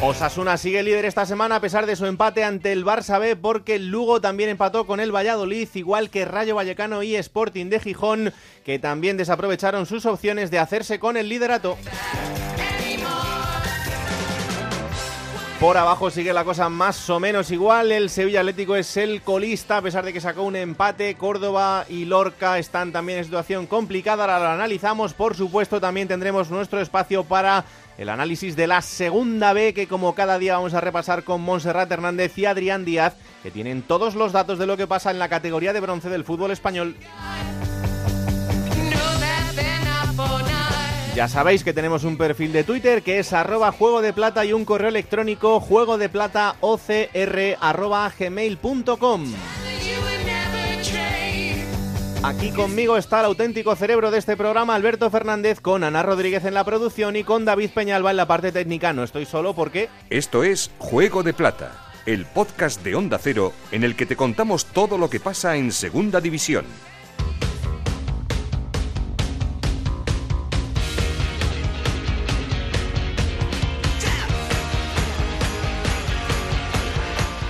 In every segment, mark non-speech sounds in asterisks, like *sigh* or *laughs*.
Osasuna sigue líder esta semana a pesar de su empate ante el Barça B porque Lugo también empató con el Valladolid, igual que Rayo Vallecano y Sporting de Gijón, que también desaprovecharon sus opciones de hacerse con el liderato. Por abajo sigue la cosa más o menos igual. El Sevilla Atlético es el colista, a pesar de que sacó un empate. Córdoba y Lorca están también en situación complicada. Ahora lo analizamos. Por supuesto, también tendremos nuestro espacio para el análisis de la segunda B, que como cada día vamos a repasar con Montserrat Hernández y Adrián Díaz, que tienen todos los datos de lo que pasa en la categoría de bronce del fútbol español. Ya sabéis que tenemos un perfil de Twitter que es arroba juego de plata y un correo electrónico juego de plata arroba gmail.com. Aquí conmigo está el auténtico cerebro de este programa, Alberto Fernández, con Ana Rodríguez en la producción y con David Peñalba en la parte técnica. No estoy solo porque... Esto es Juego de Plata, el podcast de Onda Cero en el que te contamos todo lo que pasa en Segunda División.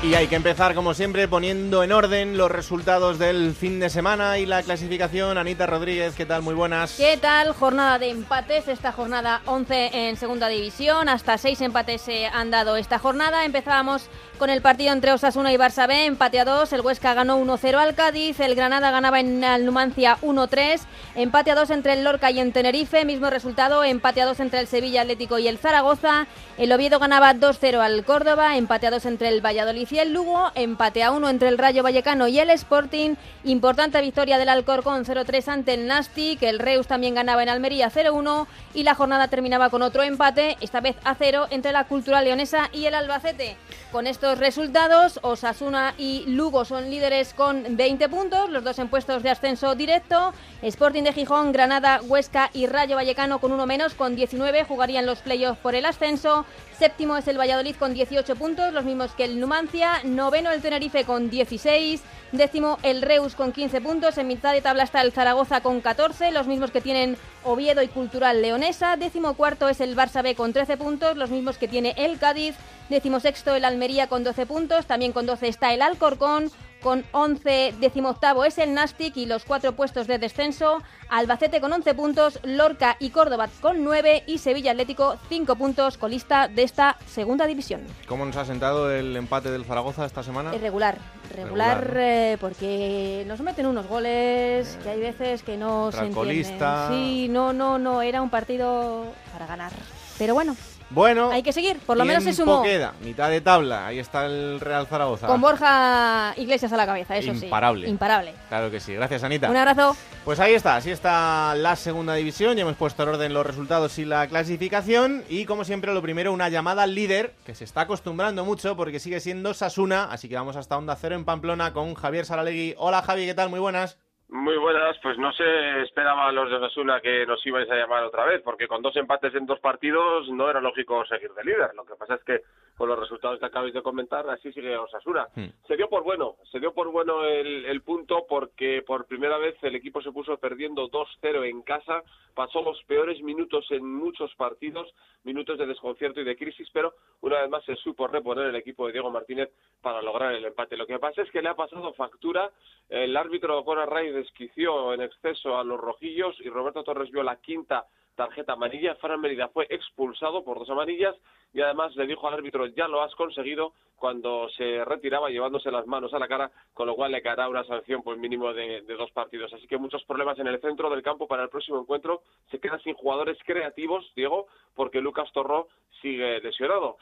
Y hay que empezar, como siempre, poniendo en orden los resultados del fin de semana y la clasificación. Anita Rodríguez, ¿qué tal? Muy buenas. ¿Qué tal? Jornada de empates, esta jornada 11 en segunda división. Hasta 6 empates se han dado esta jornada. Empezábamos con el partido entre Osasuna y Barça B, empate a 2. El Huesca ganó 1-0 al Cádiz. El Granada ganaba en el Numancia 1-3. Empate a 2 entre el Lorca y en Tenerife. Mismo resultado, empate a 2 entre el Sevilla Atlético y el Zaragoza. El Oviedo ganaba 2-0 al Córdoba. Empate a 2 entre el Valladolid el Lugo. Empate a 1 entre el Rayo Vallecano y el Sporting. Importante victoria del Alcorcón 0-3 ante el Nastic. El Reus también ganaba en Almería 0-1. Y la jornada terminaba con otro empate, esta vez a 0 entre la Cultural Leonesa y el Albacete. Con estos resultados, Osasuna y Lugo son líderes con 20 puntos, los dos en puestos de ascenso directo. Sporting de Gijón, Granada, Huesca y Rayo Vallecano con uno menos, con 19, jugarían los playoffs por el ascenso. Séptimo es el Valladolid con 18 puntos, los mismos que el Numancia. Noveno el Tenerife con 16. Décimo el Reus con 15 puntos. En mitad de tabla está el Zaragoza con 14, los mismos que tienen Oviedo y Cultural Leonesa. Décimo cuarto es el Barça B con 13 puntos, los mismos que tiene el Cádiz. Décimo sexto el Almería con 12 puntos, también con 12 está el Alcorcón. Con 11, decimoctavo es el Nastic y los cuatro puestos de descenso. Albacete con 11 puntos, Lorca y Córdoba con 9 y Sevilla Atlético 5 puntos colista de esta segunda división. ¿Cómo nos ha sentado el empate del Zaragoza esta semana? Irregular, regular, regular eh, porque nos meten unos goles eh, que hay veces que no se entienden. Sí, no, no, no, era un partido para ganar. Pero bueno, bueno, hay que seguir, por lo menos se sumó. queda? Mitad de tabla, ahí está el Real Zaragoza. Con Borja Iglesias a la cabeza, eso sí. Imparable. Imparable. Claro que sí. Gracias, Anita. Un abrazo. Pues ahí está, así está la segunda división. Ya hemos puesto en orden los resultados y la clasificación. Y como siempre, lo primero, una llamada al líder, que se está acostumbrando mucho porque sigue siendo Sasuna. Así que vamos hasta Onda Cero en Pamplona con Javier Saralegui. Hola, Javi, ¿qué tal? Muy buenas. Muy buenas, pues no se esperaba los de Osasuna que nos ibais a llamar otra vez, porque con dos empates en dos partidos no era lógico seguir de líder. Lo que pasa es que con los resultados que acabáis de comentar, así sigue Osasuna. Hmm. Se dio por bueno, se dio por bueno el, el punto porque por primera vez el equipo se puso perdiendo 2-0 en casa, pasó los peores minutos en muchos partidos, minutos de desconcierto y de crisis, pero una vez más se supo reponer el equipo de Diego Martínez para lograr el empate. Lo que pasa es que le ha pasado factura el árbitro Conor Ray desquició en exceso a los rojillos y Roberto Torres vio la quinta tarjeta amarilla. Fran Merida fue expulsado por dos amarillas y además le dijo al árbitro ya lo has conseguido cuando se retiraba llevándose las manos a la cara, con lo cual le caerá una sanción por mínimo de, de, dos partidos. Así que muchos problemas en el centro del campo para el próximo encuentro. Se queda sin jugadores creativos, Diego, porque Lucas Torró sigue lesionado.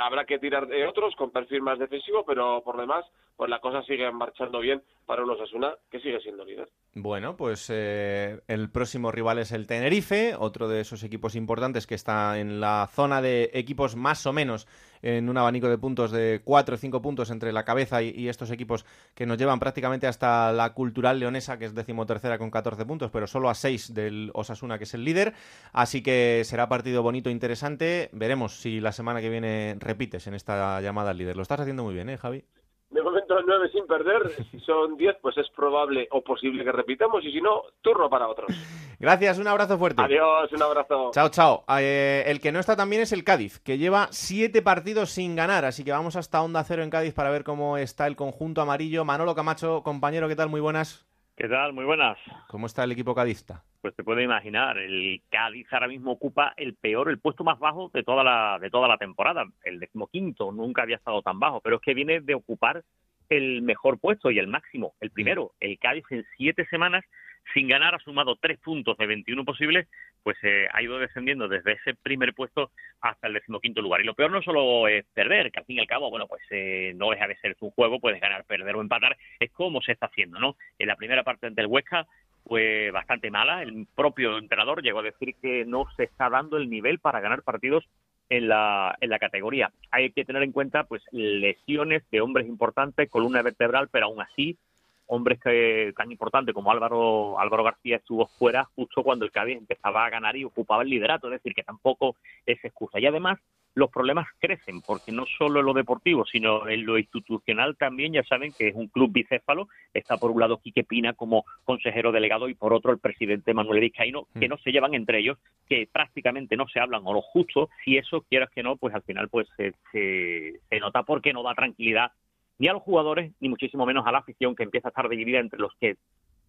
Habrá que tirar de otros con perfil más defensivo, pero por demás, pues la cosa sigue marchando bien para un Osasuna que sigue siendo líder. Bueno, pues eh, el próximo rival es el Tenerife, otro de esos equipos importantes que está en la zona de equipos más o menos en un abanico de puntos de cuatro o cinco puntos entre la cabeza y, estos equipos que nos llevan prácticamente hasta la cultural leonesa, que es decimotercera con 14 puntos, pero solo a 6 del Osasuna, que es el líder. Así que será partido bonito, e interesante. Veremos si la semana que viene repites en esta llamada al líder. Lo estás haciendo muy bien, ¿eh, Javi? De momento nueve sin perder. Si son diez, pues es probable o posible que repitamos. Y si no, turno para otros. Gracias, un abrazo fuerte. Adiós, un abrazo. Chao, chao. Eh, el que no está también es el Cádiz, que lleva siete partidos sin ganar. Así que vamos hasta Onda Cero en Cádiz para ver cómo está el conjunto amarillo. Manolo Camacho, compañero, ¿qué tal? Muy buenas. ¿Qué tal? Muy buenas. ¿Cómo está el equipo cadista? Pues te puedes imaginar, el Cádiz ahora mismo ocupa el peor, el puesto más bajo de toda la de toda la temporada, el decimoquinto, nunca había estado tan bajo, pero es que viene de ocupar el mejor puesto y el máximo, el primero. El Cádiz en siete semanas, sin ganar, ha sumado tres puntos de 21 posibles, pues eh, ha ido descendiendo desde ese primer puesto hasta el decimoquinto lugar. Y lo peor no solo es perder, que al fin y al cabo, bueno, pues eh, no deja de ser un juego, puedes ganar, perder o empatar, es como se está haciendo, ¿no? En la primera parte del Huesca fue bastante mala, el propio entrenador llegó a decir que no se está dando el nivel para ganar partidos en la, en la categoría. Hay que tener en cuenta pues lesiones de hombres importantes, columna vertebral, pero aún así hombres que, tan importantes como Álvaro Álvaro García estuvo fuera justo cuando el Cádiz empezaba a ganar y ocupaba el liderato, es decir, que tampoco es excusa. Y además los problemas crecen, porque no solo en lo deportivo, sino en lo institucional también, ya saben que es un club bicéfalo, está por un lado Quique Pina como consejero delegado y por otro el presidente Manuel Vizcaíno, que mm. no se llevan entre ellos, que prácticamente no se hablan o lo justo, si eso quieras que no, pues al final pues se, se nota porque no da tranquilidad ni a los jugadores, ni muchísimo menos a la afición que empieza a estar dividida entre los que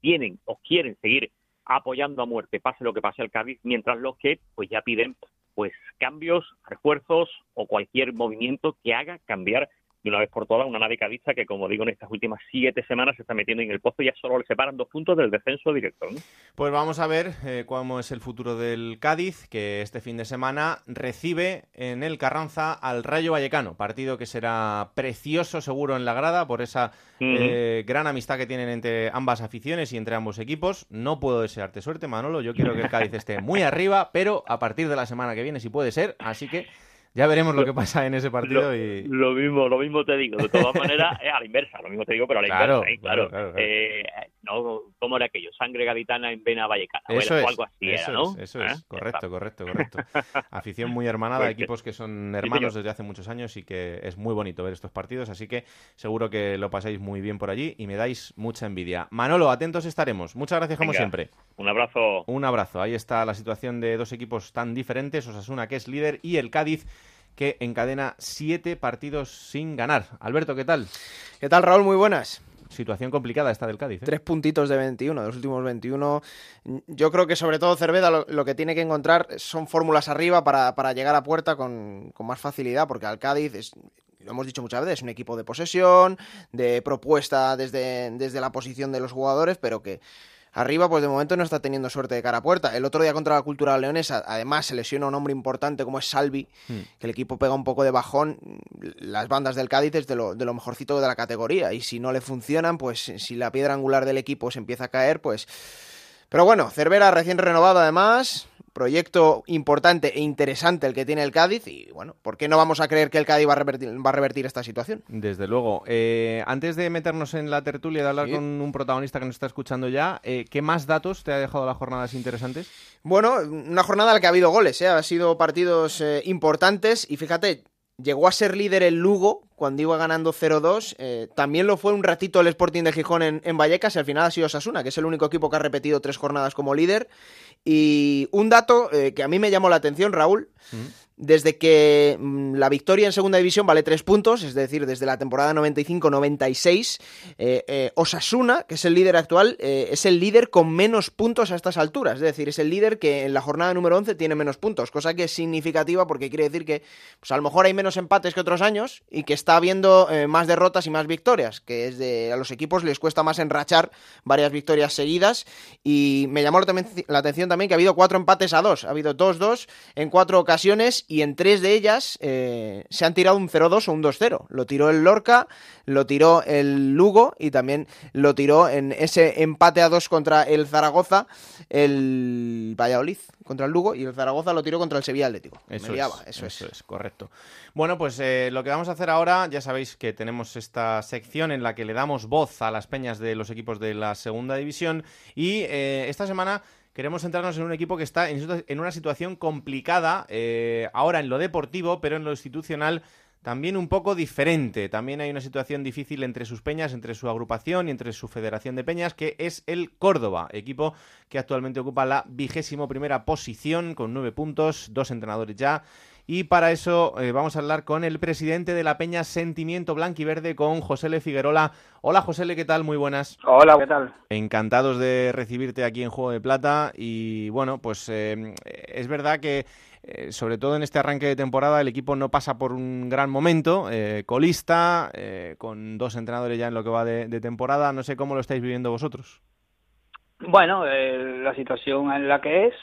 tienen o quieren seguir apoyando a muerte, pase lo que pase al Cádiz, mientras los que pues ya piden pues cambios, refuerzos o cualquier movimiento que haga cambiar de una vez por todas una nave cadista que, como digo, en estas últimas siete semanas se está metiendo en el pozo y ya solo le separan dos puntos del descenso directo. Pues vamos a ver eh, cómo es el futuro del Cádiz, que este fin de semana recibe en el Carranza al Rayo Vallecano, partido que será precioso seguro en la grada por esa eh, gran amistad que tienen entre ambas aficiones y entre ambos equipos. No puedo desearte suerte, Manolo, yo quiero que el Cádiz esté muy arriba, pero a partir de la semana que viene si puede ser, así que ya veremos lo, que pasa en ese partido. Lo, y... lo mismo, lo mismo te digo. De todas maneras, es a la inversa. Lo mismo te digo, pero a la inversa. ¿eh? Claro, claro, eh, no, ¿Cómo era aquello? Sangre gaditana en vena vallecana. Eso es, o algo así eso era, ¿no? Es, eso es. ¿Eh? Correcto, correcto, correcto. *laughs* Afición muy hermanada, pues equipos que son hermanos desde hace muchos años y que es muy bonito ver estos partidos. Así que seguro que lo pasáis muy bien por allí y me dais mucha envidia. Manolo, atentos estaremos. Muchas gracias como siempre. Un abrazo. Un abrazo. Ahí está la situación de dos equipos tan diferentes. Osasuna, que es líder, y el Cádiz que encadena siete partidos sin ganar. Alberto, ¿qué tal? ¿Qué tal, Raúl? Muy buenas. Situación complicada esta del Cádiz. ¿eh? Tres puntitos de 21, de los últimos 21. Yo creo que sobre todo Cerveda lo, que tiene que encontrar son fórmulas arriba para, llegar a puerta con, con, más facilidad, porque al Cádiz es, lo hemos dicho muchas veces, es un equipo de posesión, de propuesta desde, desde la posición de los jugadores, pero que Arriba, pues de momento no está teniendo suerte de cara a puerta. El otro día contra la Cultura Leonesa, además se lesiona un hombre importante como es Salvi, hmm. que el equipo pega un poco de bajón. Las bandas del Cádiz es de lo, de lo mejorcito de la categoría. Y si no le funcionan, pues si la piedra angular del equipo se empieza a caer, pues... Pero bueno, Cervera recién renovado además, proyecto importante e interesante el que tiene el Cádiz y bueno, ¿por qué no vamos a creer que el Cádiz va a revertir, va a revertir esta situación? Desde luego. Eh, antes de meternos en la tertulia de hablar con un protagonista que nos está escuchando ya, eh, ¿qué más datos te ha dejado las jornadas interesantes? Bueno, una jornada en la que ha habido goles, ¿eh? ha sido partidos importantes y fíjate, llegó a ser líder el Lugo cuando iba ganando 0-2. también lo fue un ratito el Sporting de Gijón en, en, Vallecas y al final ha sido Sasuna, que es el único equipo que ha repetido tres jornadas como líder. Y un dato eh, que a mí me llamó la atención, Raúl, desde que mm, la victoria en segunda división vale tres puntos, es decir, desde la temporada 95-96, eh, eh, Osasuna, que es el líder actual, es el líder con menos puntos a estas alturas, es decir, es el líder que en la jornada número 11 tiene menos puntos, cosa que es significativa porque quiere decir que pues, a lo mejor hay menos empates que otros años y que está habiendo más derrotas y más victorias, que es de, a los equipos les cuesta más enrachar varias victorias seguidas y me llamó la atención también que ha habido cuatro empates a dos. Ha habido dos-dos en cuatro ocasiones ocasiones y en tres de ellas eh, se han tirado un 0-2 o un 2-0. Lo tiró el Lorca, lo tiró el Lugo y también lo tiró en ese empate a dos contra el Zaragoza, el Valladolid contra el Lugo y el Zaragoza lo tiró contra el Sevilla Atlético. Eso, es, eso, es. correcto. Bueno, pues eh, lo que vamos a hacer ahora, ya sabéis que tenemos esta sección en la que le damos voz a las peñas de los equipos de la segunda división y eh, esta semana queremos centrarnos en un equipo que está en, una situación complicada eh, ahora en lo deportivo, pero en lo institucional también un poco diferente. También hay una situación difícil entre sus peñas, entre su agrupación y entre su federación de peñas, que es el Córdoba, equipo que actualmente ocupa la vigésimo primera posición con nueve puntos, dos entrenadores ya. Y para eso eh, vamos a hablar con el presidente de la Peña Sentimiento Blanquiverde, con José Le Figuerola. Hola José Le, ¿qué tal? Muy buenas. Hola, ¿qué tal? Encantados de recibirte aquí en Juego de Plata. Y bueno, pues eh, es verdad que eh, sobre todo en este arranque de temporada, el equipo no pasa por un gran momento, eh, colista, eh, con dos entrenadores ya en lo que va de, temporada. No sé cómo lo estáis viviendo vosotros. Bueno, la situación en la que es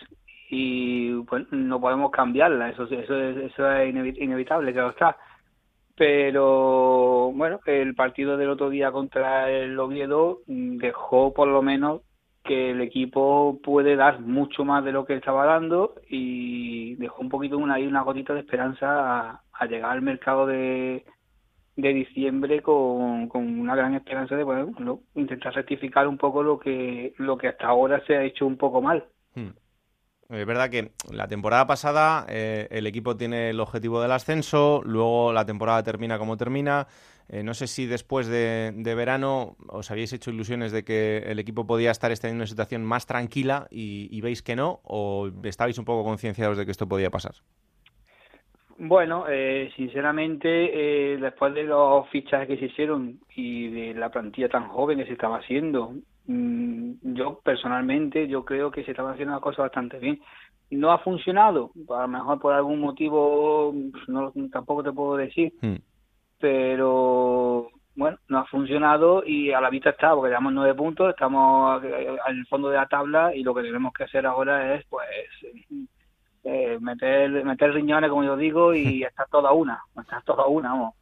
y bueno, no podemos cambiarla, eso, eso, eso es inevitable, claro está. Pero bueno, el partido del otro día contra el Oviedo dejó por lo menos que el equipo puede dar mucho más de lo que estaba dando y dejó un poquito una, una gotita de esperanza a, llegar al mercado de, de diciembre con, con, una gran esperanza de bueno, intentar rectificar un poco lo que lo que hasta ahora se ha hecho un poco mal. Hmm. Es verdad que la temporada pasada eh, el equipo tiene el objetivo del ascenso, luego la temporada termina como termina, eh, no sé si después de, verano os habéis hecho ilusiones de que el equipo podía estar en una situación más tranquila y, veis que no, o estabais un poco concienciados de que esto podía pasar. Bueno, eh, sinceramente, después de los fichajes que se hicieron y de la plantilla tan joven que se estaba haciendo, yo personalmente, yo creo que se estaba haciendo una cosa bastante bien. No ha funcionado, a lo mejor por algún motivo, no, tampoco te puedo decir, hmm pero bueno, no ha funcionado y a la vista está, porque llevamos nueve puntos, estamos en el fondo de la tabla y lo que tenemos que hacer ahora es pues eh, meter, meter riñones, como yo digo, y estar toda una, estar toda una, vamos.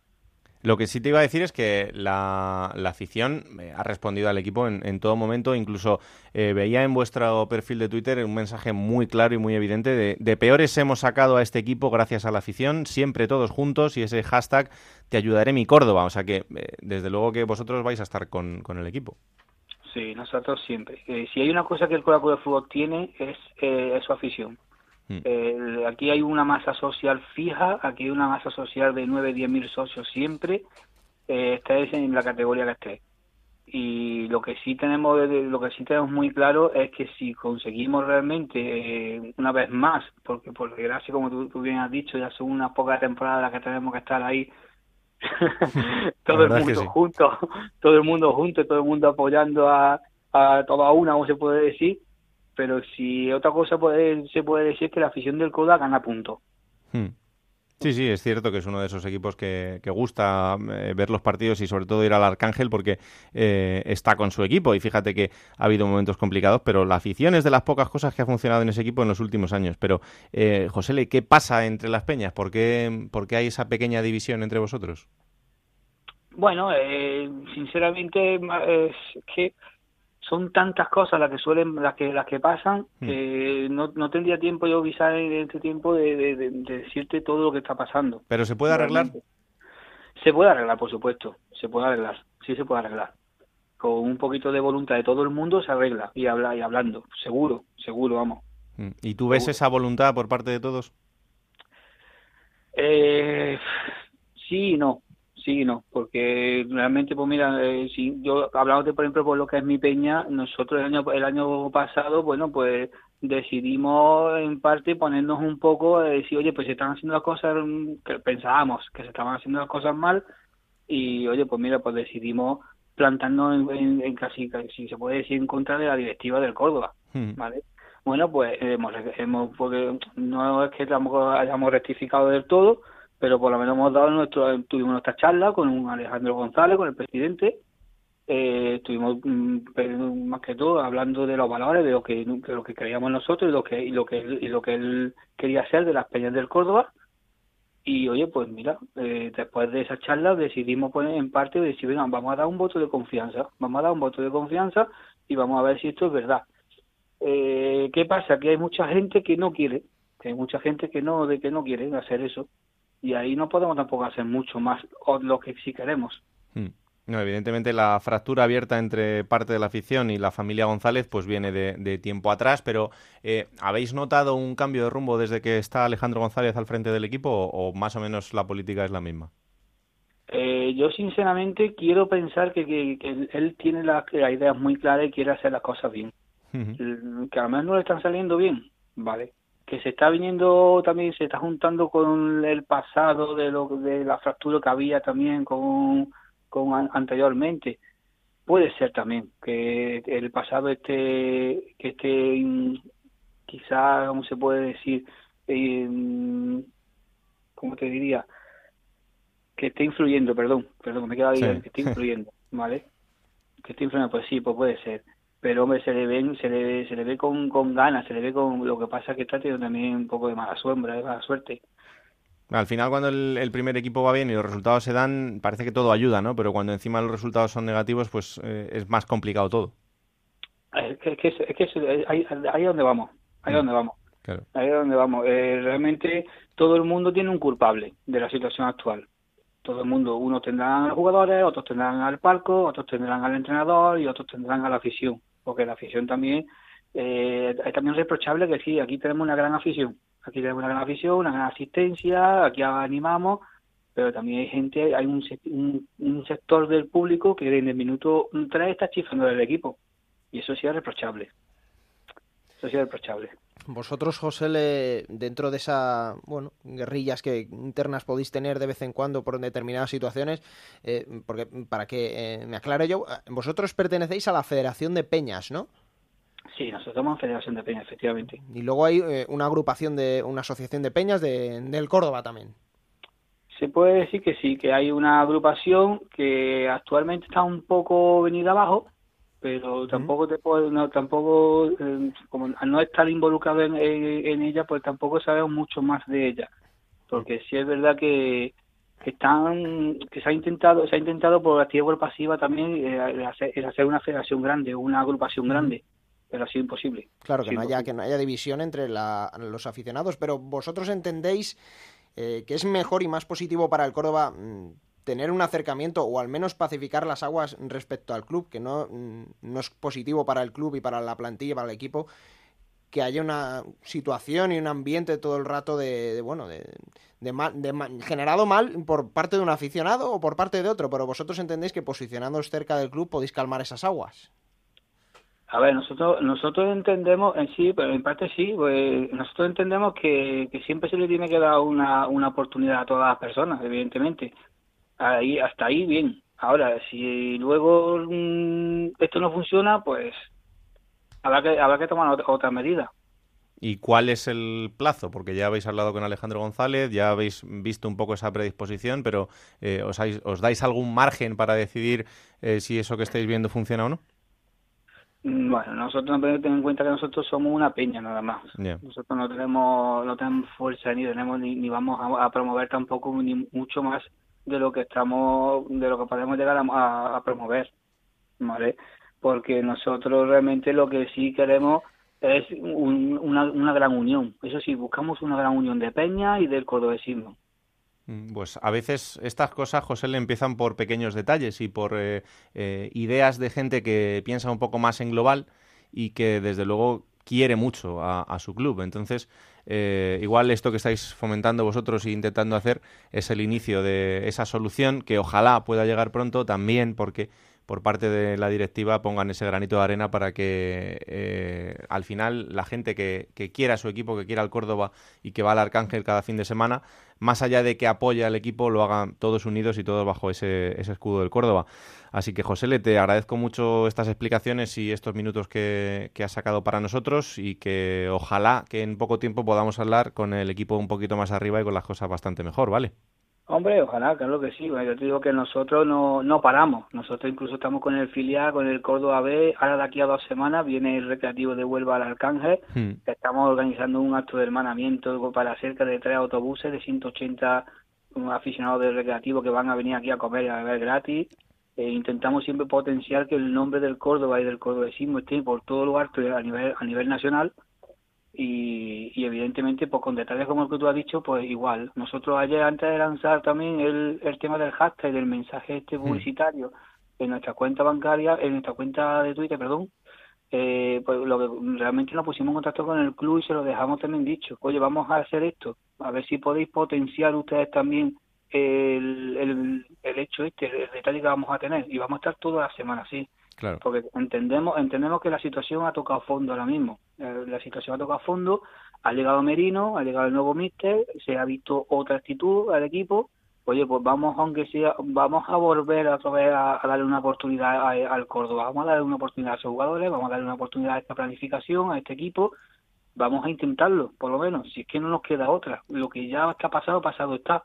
Lo que sí te iba a decir es que la, afición eh, ha respondido al equipo en, todo momento. Incluso eh, veía en vuestro perfil de Twitter un mensaje muy claro y muy evidente de, de, peores hemos sacado a este equipo gracias a la afición, siempre todos juntos y ese hashtag te ayudaré mi Córdoba. O sea que eh, desde luego que vosotros vais a estar con, con el equipo. Sí, nosotros siempre. si hay una cosa que el Córdoba de Fútbol tiene es su afición. Mm. Eh, aquí hay una masa social fija, aquí hay una masa social de 9, 10 mil socios siempre, eh, estés en la categoría que esté. Y lo que sí tenemos lo que sí tenemos muy claro es que si conseguimos realmente eh, una vez más, porque por desgracia como tú, bien has dicho, ya son unas pocas temporadas las que tenemos que estar ahí *laughs* todo el mundo junto, *laughs* todo el mundo junto, todo el mundo apoyando a, a toda una, como se puede decir, pero si otra cosa puede, se puede decir que la afición del Coda gana punto. Hmm. Sí, sí, es cierto que es uno de esos equipos que, gusta eh, ver los partidos y sobre todo ir al Arcángel porque eh, está con su equipo y fíjate que ha habido momentos complicados, pero la afición es de las pocas cosas que ha funcionado en ese equipo en los últimos años. Pero, eh, José, ¿qué pasa entre las peñas? ¿Por qué, ¿Por qué hay esa pequeña división entre vosotros? Bueno, eh, sinceramente es que son tantas cosas las que suelen las que las que pasan hmm. que no, no tendría tiempo yo avisar en este tiempo de, decirte todo lo que está pasando. Pero se puede arreglar se puede arreglar por supuesto se puede arreglar sí se puede arreglar. Con un poquito de voluntad de todo el mundo se arregla y habla y hablando seguro seguro vamos. Hmm. y tú ves esa voluntad por parte de todos eh, sí y no sí no, porque realmente, pues mira, eh, si yo hablándote, por ejemplo, por lo que es mi peña, nosotros el año, el año pasado, bueno, pues decidimos en parte ponernos un poco, de decir, oye, pues se están haciendo las cosas que pensábamos que se estaban haciendo las cosas mal, y oye, pues mira, pues decidimos plantarnos en, casi, si se puede decir, en contra de la directiva del Córdoba, hmm. ¿vale? Bueno, pues hemos, hemos porque no es que tampoco hayamos rectificado del todo, pero por lo menos hemos dado nuestro, tuvimos nuestra charla con un Alejandro González, con el presidente, eh, estuvimos mm, más que todo hablando de los valores, de lo que, lo que creíamos nosotros y lo que, y lo que, y lo que él quería hacer de las peñas del Córdoba, Y oye, pues mira, eh, después de esa charla decidimos poner en parte decir, venga, vamos a dar un voto de confianza, vamos a dar un voto de confianza y vamos a ver si esto es verdad. Eh, ¿Qué pasa? Que hay mucha gente que no quiere, hay mucha gente que no, de que no quiere hacer eso y ahí no podemos tampoco hacer mucho más o lo que sí queremos. Hmm. No, evidentemente la fractura abierta entre parte de la afición y la familia González pues viene de, tiempo atrás, pero eh, ¿habéis notado un cambio de rumbo desde que está Alejandro González al frente del equipo o, más o menos la política es la misma? Eh, yo sinceramente quiero pensar que, él tiene las ideas muy claras y quiere hacer las cosas bien. Que a lo mejor no le están saliendo bien, vale. Que se está viniendo también, se está juntando con el pasado de, lo, de la fractura que había también con con anteriormente. Puede ser también que el pasado esté, que esté quizá, ¿cómo se puede decir? Eh, ¿Cómo te diría? Que esté influyendo, perdón, perdón, me queda bien, que esté influyendo, ¿vale? *laughs* Que esté influyendo, pues sí, pues puede ser. Pero hombre, se le ve, se le, se le ve con, con ganas, se le ve con lo que pasa que está teniendo también un poco de mala sombra, de mala suerte. Al final, cuando el, primer equipo va bien y los resultados se dan, parece que todo ayuda, ¿no? Pero cuando encima los resultados son negativos, pues eh, es más complicado todo. Es que, es que, ahí, es donde vamos, ahí es donde vamos. Ahí es donde vamos. Eh, realmente todo el mundo tiene un culpable de la situación actual. Todo el mundo, unos tendrán a los jugadores, otros tendrán al palco, otros tendrán al entrenador y otros tendrán a la afición. Porque la afición también, eh, es también reprochable que sí, aquí tenemos una gran afición Aquí tenemos una gran afición, una gran asistencia, aquí animamos, pero también hay gente, hay un, un, sector del público que en el minuto 3 está chifando del equipo. Y eso sí es reprochable. Eso es reprochable. Vosotros, José, le, dentro de esa, bueno, guerrillas que internas podéis tener de vez en cuando por determinadas situaciones, eh, porque para que eh, me aclare yo, vosotros pertenecéis a la Federación de Peñas, ¿no? Sí, nosotros somos Federación de Peñas, efectivamente. Y luego hay eh, una agrupación de, una asociación de peñas de, del Córdoba también. Se puede decir que sí, que hay una agrupación que actualmente está un poco venida abajo, pero tampoco te puedo, no, tampoco, eh, como al no estar involucrado en, ella, pues tampoco sabemos mucho más de ella. Porque sí es verdad que, que están que se ha intentado se ha intentado por activa o pasiva también eh, hacer, hacer, una federación grande una agrupación grande pero ha sido imposible. Claro, que no, haya, que no haya división entre los aficionados, pero vosotros entendéis eh, que es mejor y más positivo para el Córdoba mm, tener un acercamiento o al menos pacificar las aguas respecto al club, que no, mm, no es positivo para el club y para la plantilla para el equipo, que haya una situación y un ambiente todo el rato de, bueno, de, de, generado mal por parte de un aficionado o por parte de otro, pero vosotros entendéis que posicionándoos cerca del club podéis calmar esas aguas. A ver, nosotros nosotros entendemos, en sí, pero en parte sí, pues nosotros entendemos que, siempre se le tiene que dar una, una oportunidad a todas las personas, evidentemente. Ahí hasta ahí bien. Ahora, si luego mm, esto no funciona, pues habrá que habrá que tomar otra, medida. ¿Y cuál es el plazo? Porque ya habéis hablado con Alejandro González, ya habéis visto un poco esa predisposición, pero eh, ¿os, ¿os, dais algún margen para decidir eh, si eso que estáis viendo funciona o no? Mm, bueno, nosotros no tenemos en cuenta que nosotros somos una peña nada más. Nosotros no tenemos no tenemos fuerza ni tenemos ni, ni vamos a, promover tampoco ni mucho más de lo que estamos de lo que podemos llegar a, promover, ¿vale? Porque nosotros realmente lo que sí queremos es una, una gran unión. Eso sí, buscamos una gran unión de peña y del cordobesismo. Mm, pues a veces estas cosas, José, le empiezan por pequeños detalles y por eh, eh, ideas de gente que piensa un poco más en global y que desde luego quiere mucho a, su club. Entonces, eh, igual esto que estáis fomentando vosotros e intentando hacer es el inicio de esa solución que ojalá pueda llegar pronto también porque por parte de la directiva pongan ese granito de arena para que eh, al final la gente que, quiera su equipo, que quiera el Córdoba y que va al Arcángel cada fin de semana, más allá de que apoya al equipo, lo hagan todos unidos y todos bajo ese, ese escudo del Córdoba. Así que José, le te agradezco mucho estas explicaciones y estos minutos que, que has sacado para nosotros y que ojalá que en poco tiempo podamos hablar con el equipo un poquito más arriba y con las cosas bastante mejor, ¿vale? Hombre, ojalá, claro que sí. yo te digo que nosotros no, no paramos. Nosotros incluso estamos con el filial, con el Córdoba B. Ahora de aquí a dos semanas viene el recreativo de Huelva al Arcángel. Hmm. Estamos organizando un acto de hermanamiento para cerca de tres autobuses de 180 aficionados del recreativo que van a venir aquí a comer y a beber gratis. Eh, intentamos siempre potenciar que el nombre del Córdoba y del cordobesismo esté por todo lugar a nivel a nivel nacional. Y, y, evidentemente pues con detalles como el que tú has dicho pues igual. Nosotros ayer antes de lanzar también el, el tema del hashtag del mensaje este publicitario en nuestra cuenta bancaria en nuestra cuenta de Twitter perdón eh, pues lo que realmente nos pusimos en contacto con el club y se lo dejamos también dicho. Oye vamos a hacer esto. A ver si podéis potenciar ustedes también el, el, el hecho este el detalle que vamos a tener. Y vamos a estar toda la semana así. Claro. porque entendemos entendemos que la situación ha tocado fondo ahora mismo. Eh, la situación ha tocado fondo ha llegado Merino ha llegado el nuevo míster se ha visto otra actitud al equipo. Oye pues vamos aunque sea vamos a volver otra vez a, a darle una oportunidad a- al Córdoba. Vamos a darle una oportunidad a esos jugadores vamos a darle una oportunidad a esta planificación a este equipo. Vamos a intentarlo por lo menos si es que no nos queda otra. Lo que ya está pasado pasado está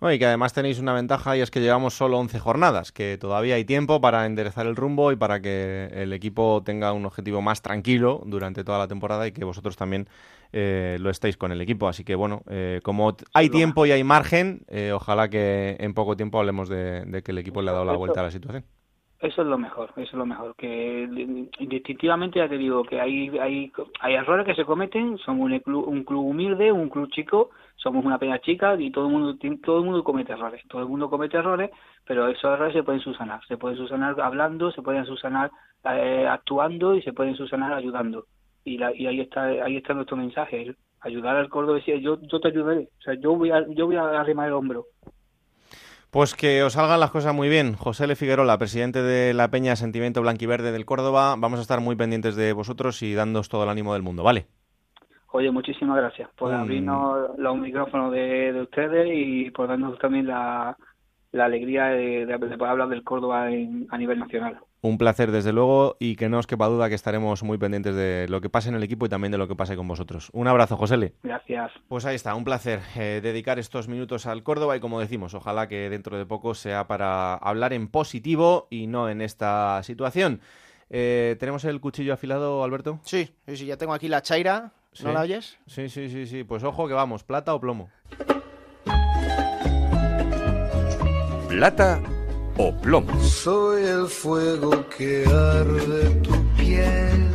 Bueno, y que además tenéis una ventaja y es que llevamos solo 11 jornadas, que todavía hay tiempo para enderezar el rumbo y para que el equipo tenga un objetivo más tranquilo durante toda la temporada y que vosotros también eh, lo estéis con el equipo. Así que bueno, eh, como hay tiempo y hay margen, eh, ojalá que en poco tiempo hablemos de, de que el equipo le ha dado la vuelta a la situación. Eso es lo mejor, eso es lo mejor. Que indistintivamente ya te digo que hay, hay, hay errores que se cometen, somos un club, un club humilde, un club chico, somos una peña chica y todo el mundo todo el mundo comete errores, todo el mundo comete errores, pero esos errores se pueden subsanar, se pueden subsanar hablando, se pueden subsanar eh, actuando y se pueden subsanar ayudando. Y, la, y ahí está ahí está nuestro mensaje, ayudar al decir, yo yo te ayudaré, o sea, yo voy a yo voy a arrimar el hombro. Pues que os salgan las cosas muy bien. José L. Figueroa, presidente de la Peña Sentimiento Blanquiverde del Córdoba, vamos a estar muy pendientes de vosotros y dándoos todo el ánimo del mundo, ¿vale? Oye, muchísimas gracias por Mm. abrirnos los micrófonos de, de ustedes y por darnos también la, la alegría de, de- de poder hablar del Córdoba en- a nivel nacional. Un placer, desde luego, y que no os quepa duda que estaremos muy pendientes de lo que pase en el equipo y también de lo que pase con vosotros. Un abrazo, José Gracias. Pues ahí está, un placer eh, dedicar estos minutos al Córdoba y como decimos, ojalá que dentro de poco sea para hablar en positivo y no en esta situación. Eh, ¿Tenemos el cuchillo afilado, Alberto? Sí, sí, sí, ya tengo aquí la chaira. ¿No Sí. la oyes? Sí, sí, sí, sí. Pues ojo que vamos, plata o plomo. Plata o plomo. Soy el fuego que arde tu piel.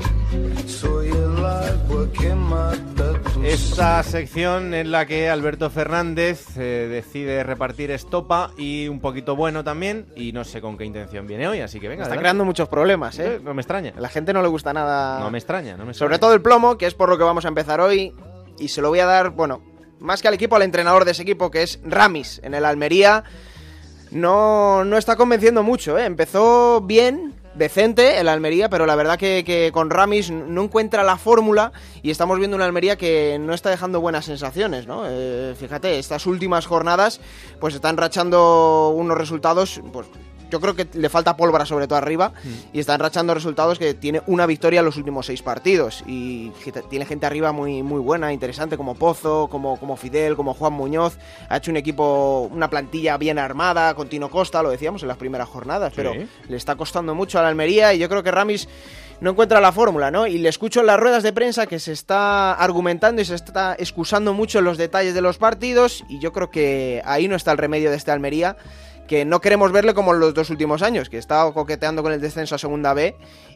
Soy el agua que mata tu Esta sección en la que Alberto Fernández eh, decide repartir estopa y un poquito bueno también y no sé con qué intención viene hoy, así que venga. Está adelante. creando muchos problemas, ¿eh? No me extraña. A la gente no le gusta nada. No me extraña, no me Sobre extraña. todo el plomo, que es por lo que vamos a empezar hoy. Y se lo voy a dar, bueno, más que al equipo, al entrenador de ese equipo, que es Ramis, en el Almería. No, no está convenciendo mucho, ¿eh? Empezó bien, decente el Almería, pero la verdad que, que con Ramis no encuentra la fórmula y estamos viendo una Almería que no está dejando buenas sensaciones, ¿no? Eh, fíjate, estas últimas jornadas pues están rachando unos resultados, pues yo creo que le falta pólvora sobre todo arriba y están rachando resultados que tiene una victoria en los últimos seis partidos. Y tiene gente arriba muy, muy buena, interesante como Pozo, como, como Fidel, como Juan Muñoz, ha hecho un equipo, una plantilla bien armada, con Tino Costa, lo decíamos en las primeras jornadas, pero le está costando mucho a la Almería y yo creo que Ramis no encuentra la fórmula, ¿no? Y le escucho en las ruedas de prensa que se está argumentando y se está excusando mucho en los detalles de los partidos y yo creo que ahí no está el remedio de este Almería que no queremos verle como en los dos últimos años, que está coqueteando con el descenso a Segunda B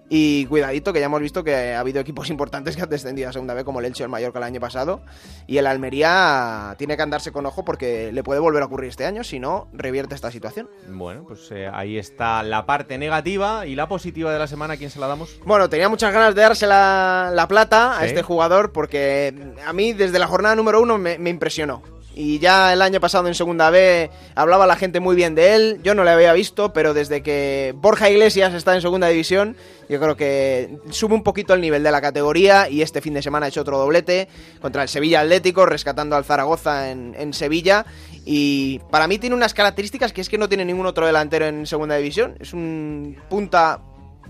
y cuidadito que ya hemos visto que ha habido equipos importantes que han descendido a Segunda B como el Elche o el Mallorca el año pasado y el Almería tiene que andarse con ojo porque le puede volver a ocurrir este año si no revierte esta situación. Bueno, pues eh, ahí está la parte negativa y la positiva de la semana. ¿A quién se la damos? Bueno, tenía muchas ganas de darse la, la plata a Sí. este jugador porque a mí desde la jornada número uno me, me impresionó. Y ya el año pasado en Segunda B hablaba la gente muy bien de él. Yo no le había visto, pero desde que Borja Iglesias está en Segunda División, yo creo que sube un poquito el nivel de la categoría y este fin de semana ha hecho otro doblete contra el Sevilla Atlético, rescatando al Zaragoza en, en Sevilla. Y para mí tiene unas características que es que no tiene ningún otro delantero en Segunda División. Es un punta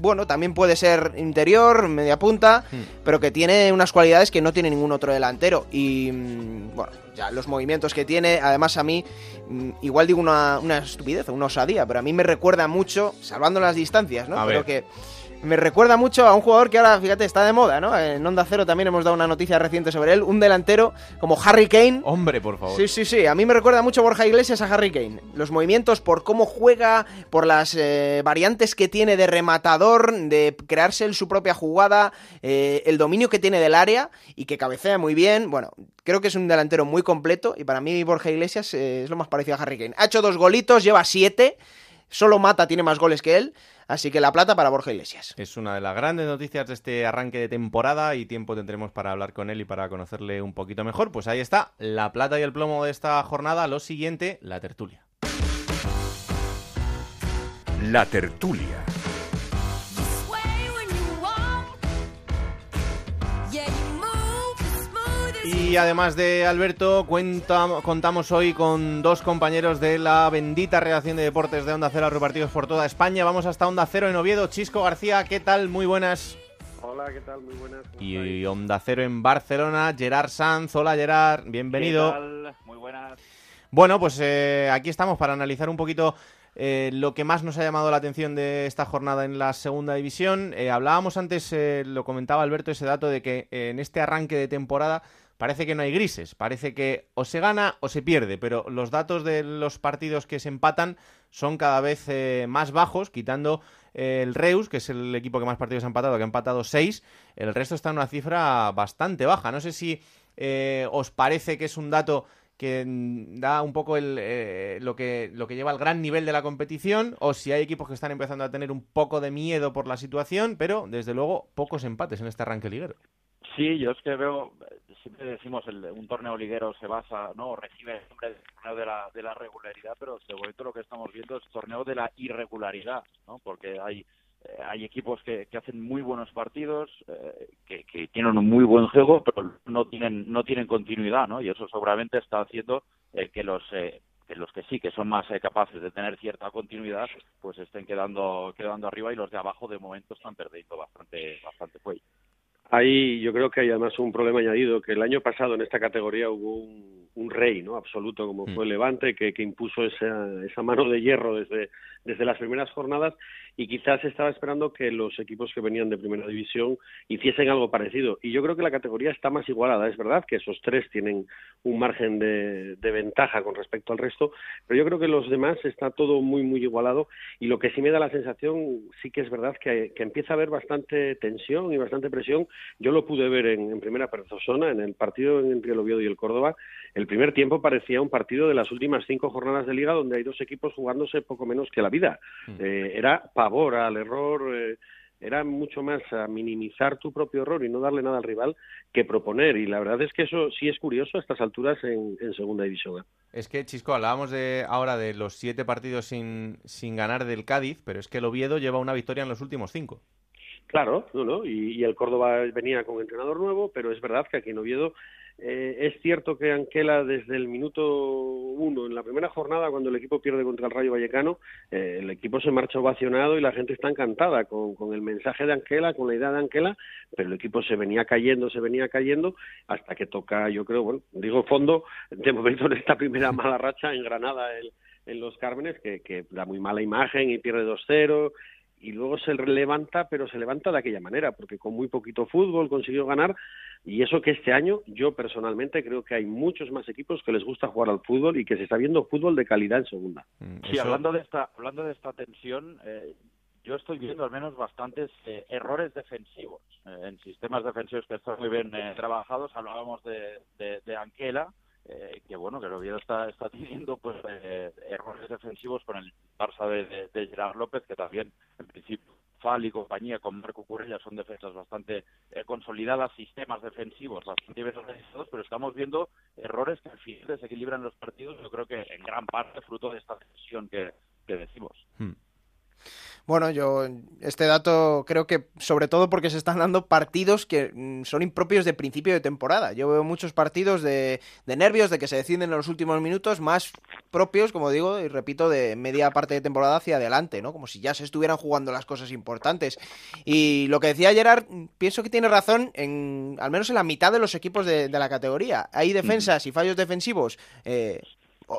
bueno, también puede ser interior, media punta, pero que tiene unas cualidades que no tiene ningún otro delantero. Y mm, bueno, ya los movimientos que tiene, además a mí, mm, igual digo una, una estupidez, una osadía, pero a mí me recuerda mucho, salvando las distancias, ¿no? A ver. que Me recuerda mucho a un jugador que ahora, fíjate, está de moda, ¿no? En Onda Cero también hemos dado una noticia reciente sobre él. Un delantero como Harry Kane. Hombre, por favor. Sí, sí, sí. A mí me recuerda mucho Borja Iglesias a Harry Kane. Los movimientos por cómo juega, por las eh, variantes que tiene de rematador, de crearse él su propia jugada, eh, el dominio que tiene del área y que cabecea muy bien. Bueno, creo que es un delantero muy completo y para mí Borja Iglesias eh, es lo más parecido a Harry Kane. Ha hecho dos golitos, lleva siete. Solo Mata tiene más goles que él. Así que la plata para Borja Iglesias. Es una de las grandes noticias de este arranque de temporada y tiempo tendremos para hablar con él y para conocerle un poquito mejor. Pues ahí está, la plata y el plomo de esta jornada. Lo siguiente, la tertulia. La tertulia. Y además de Alberto, cuenta, contamos hoy con dos compañeros de la bendita redacción de deportes de Onda Cero repartidos por toda España. Vamos hasta Onda Cero en Oviedo. Chisco García, ¿qué tal? Muy buenas. Hola, ¿qué tal? Muy buenas. Y Onda Cero en Barcelona, Gerard Sanz. Hola Gerard, bienvenido. ¿Qué tal? Muy buenas. Bueno, pues eh, aquí estamos para analizar un poquito eh, lo que más nos ha llamado la atención de esta jornada en la segunda división. Eh, hablábamos antes, lo comentaba Alberto, ese dato de que en este arranque de temporada parece que no hay grises, parece que o se gana o se pierde, pero los datos de los partidos que se empatan son cada vez eh, más bajos, quitando eh, el Reus, que es el equipo que más partidos ha empatado, que ha empatado 6, el resto está en una cifra bastante baja. No sé si eh, os parece que es un dato que da un poco el, lo, que, lo que lleva al gran nivel de la competición, o si hay equipos que están empezando a tener un poco de miedo por la situación, pero desde luego pocos empates en este arranque liguero. Sí, yo es que veo, siempre decimos, el, un torneo liguero se basa, ¿no? Recibe el torneo de la, de la regularidad, pero de momento lo que estamos viendo es torneo de la irregularidad, ¿no? Porque hay eh, hay equipos que, que, hacen muy buenos partidos, eh, que, que, tienen un muy buen juego, pero no tienen no tienen continuidad, ¿no? Y eso seguramente está haciendo eh, que los que los que sí que son más capaces de tener cierta continuidad, pues estén quedando quedando arriba y los de abajo de momento están perdiendo bastante bastante fuelle. Ahí yo creo que hay además un problema añadido, que el año pasado en esta categoría hubo un, un rey no absoluto como fue el Levante, que, que impuso esa, esa mano de hierro desde, desde las primeras jornadas y quizás estaba esperando que los equipos que venían de primera división hiciesen algo parecido. Y yo creo que la categoría está más igualada. Es verdad que esos tres tienen un margen de, de ventaja con respecto al resto, pero yo creo que los demás está todo muy, muy igualado. Y lo que sí me da la sensación, sí que es verdad que, que empieza a haber bastante tensión y bastante presión. Yo lo pude ver en, en primera persona, en el partido entre el Oviedo y el Córdoba. El primer tiempo parecía un partido de las últimas cinco jornadas de liga donde hay dos equipos jugándose poco menos que la vida. Eh, era pavor al error, eh, era mucho más a minimizar tu propio error y no darle nada al rival que proponer. Y la verdad es que eso sí es curioso a estas alturas en, en segunda división. Es que, Chisco, hablábamos de ahora de los siete partidos sin, sin ganar del Cádiz, pero es que el Oviedo lleva una victoria en los últimos cinco. Claro, no, no, y, y el Córdoba venía con entrenador nuevo, pero es verdad que aquí en Oviedo eh, es cierto que Anquela desde el minuto uno, en la primera jornada, cuando el equipo pierde contra el Rayo Vallecano, eh, el equipo se marcha ovacionado y la gente está encantada con, con, el mensaje de Anquela, con la idea de Anquela, pero el equipo se venía cayendo, se venía cayendo, hasta que toca, yo creo, bueno, digo fondo, de momento en esta primera *laughs* mala racha en Granada, el, en Los Cármenes, que, que da muy mala imagen y pierde 2-0 y luego se levanta, pero se levanta de aquella manera, porque con muy poquito fútbol consiguió ganar, y eso que este año yo personalmente creo que hay muchos más equipos que les gusta jugar al fútbol y que se está viendo fútbol de calidad en segunda. Sí, eso... hablando de esta, hablando de esta tensión, eh, yo estoy viendo al menos bastantes eh, errores defensivos eh, en sistemas defensivos que están muy bien eh, trabajados. Hablábamos de, de, de Anquela, eh, que bueno, que el Oviedo está, está teniendo pues eh, errores defensivos con el Barça de, Gerard López, que también en principio Fal y compañía con Marco Curella son defensas bastante eh, consolidadas, sistemas defensivos bastante bien organizados, pero estamos viendo errores que al final desequilibran los partidos, yo creo que en gran parte fruto de esta tensión que, que decimos. Hmm. Bueno, yo este dato creo que sobre todo porque se están dando partidos que mm, son impropios de principio de temporada. Yo veo muchos partidos de, de, nervios, de que se deciden en los últimos minutos, más propios, como digo, y repito, de media parte de temporada hacia adelante, ¿no? Como si ya se estuvieran jugando las cosas importantes. Y lo que decía Gerard, pienso que tiene razón en al menos en la mitad de los equipos de, de la categoría. Hay defensas y fallos defensivos. Eh,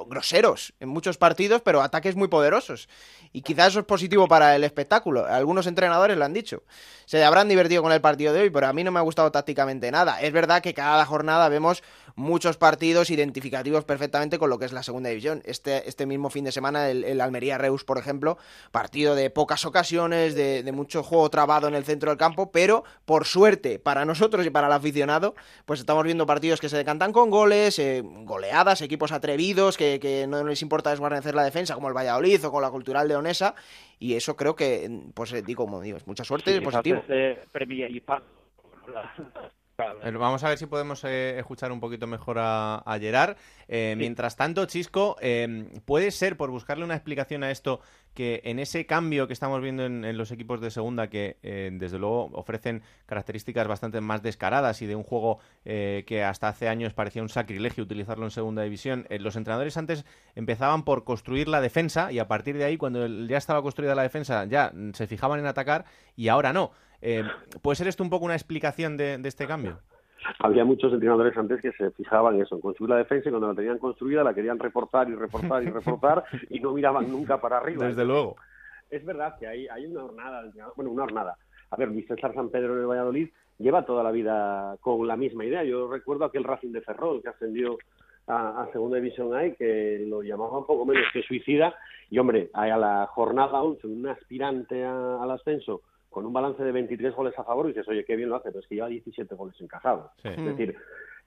groseros en muchos partidos, pero ataques muy poderosos. Y quizás eso es positivo para el espectáculo. Algunos entrenadores lo han dicho. Se habrán divertido con el partido de hoy, pero a mí no me ha gustado tácticamente nada. Es verdad que cada jornada vemos muchos partidos identificativos perfectamente con lo que es la segunda división. Este, este mismo fin de semana, el, Almería Reus, por ejemplo, partido de pocas ocasiones, de, mucho juego trabado en el centro del campo, pero por suerte para nosotros y para el aficionado, pues estamos viendo partidos que se decantan con goles, eh, goleadas, equipos atrevidos que, que no les importa desguarnecer la defensa, como el Valladolid o con la Cultural Leonesa, y eso creo que, pues eh, digo, como digo, es mucha suerte, y es *laughs* positivo. Vamos a ver si podemos eh, escuchar un poquito mejor a, Gerard. Eh, mientras tanto, Chisco, eh, ¿puede ser, por buscarle una explicación a esto, que en ese cambio que estamos viendo en, los equipos de segunda, que desde luego ofrecen características bastante más descaradas y de un juego que hasta hace años parecía un sacrilegio utilizarlo en segunda división, los entrenadores antes empezaban por construir la defensa y a partir de ahí, cuando ya estaba construida la defensa, ya se fijaban en atacar y ahora no. Eh, ¿Puede ser esto un poco una explicación de, este cambio? Había muchos entrenadores antes que se fijaban en eso, en construir la defensa y cuando la tenían construida la querían reforzar y reforzar y *laughs* reforzar y no miraban nunca para arriba. Desde luego. Es verdad que hay, hay una hornada, bueno, una hornada. A ver, Luis César San Pedro de Valladolid lleva toda la vida con la misma idea. Yo recuerdo aquel Racing de Ferrol que ascendió a, Segunda División A y que lo llamaba un poco menos que suicida. Y hombre, a la jornada 11, un aspirante al ascenso con un balance de 23 goles a favor y dices, oye, qué bien lo hace, pero es que lleva 17 goles encajados. Es decir,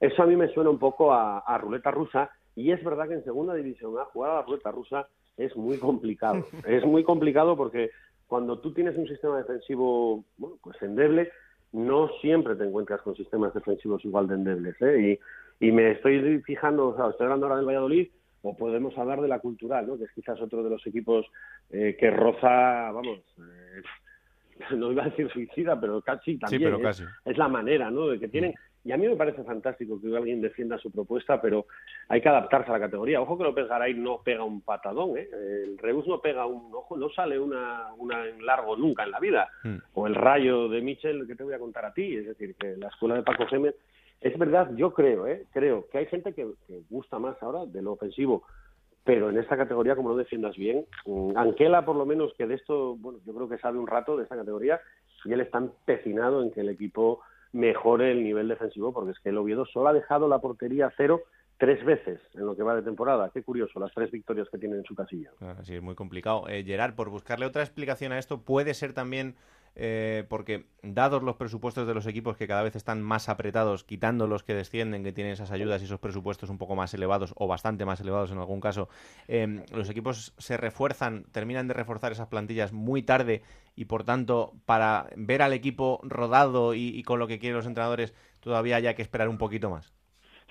eso a mí me suena un poco a, ruleta rusa y es verdad que en segunda división A jugar a la ruleta rusa es muy complicado. *laughs* es muy complicado porque cuando tú tienes un sistema defensivo bueno, pues endeble, no siempre te encuentras con sistemas defensivos igual de endebles. ¿eh? Y, me estoy fijando, o sea, estoy hablando ahora del Valladolid, o podemos hablar de la cultural, ¿no? que es quizás otro de los equipos eh, que roza, vamos, eh, *laughs* no iba a decir suicida, pero casi también Es, la manera, ¿no? De que tienen. Y a mí me parece fantástico que alguien defienda su propuesta, pero hay que adaptarse a la categoría. Ojo que López Garay no pega un patadón, ¿eh? El Reus no pega un ojo, no sale una, una en largo nunca en la vida. Hmm. O el rayo de Michel que te voy a contar a ti, es decir, que la escuela de Paco Gémez. Es verdad, yo creo, ¿eh? Creo que hay gente que, que gusta más ahora de lo ofensivo pero en esta categoría, como no defiendas bien, mm, Anquela por lo menos que de esto, bueno, yo creo que sabe un rato de esta categoría y él está empecinado en que el equipo mejore el nivel defensivo, porque es que el Oviedo solo ha dejado la portería cero tres veces en lo que va de temporada. Qué curioso, las tres victorias que tiene en su casilla. sí, es muy complicado. Eh, Gerard, por buscarle otra explicación a esto, puede ser también eh, porque dados los presupuestos de los equipos que cada vez están más apretados, quitando los que descienden, que tienen esas ayudas y esos presupuestos un poco más elevados o bastante más elevados en algún caso, em, los equipos se refuerzan, terminan de reforzar esas plantillas muy tarde y por tanto para ver al equipo rodado y, y con lo que quieren los entrenadores todavía haya que esperar un poquito más.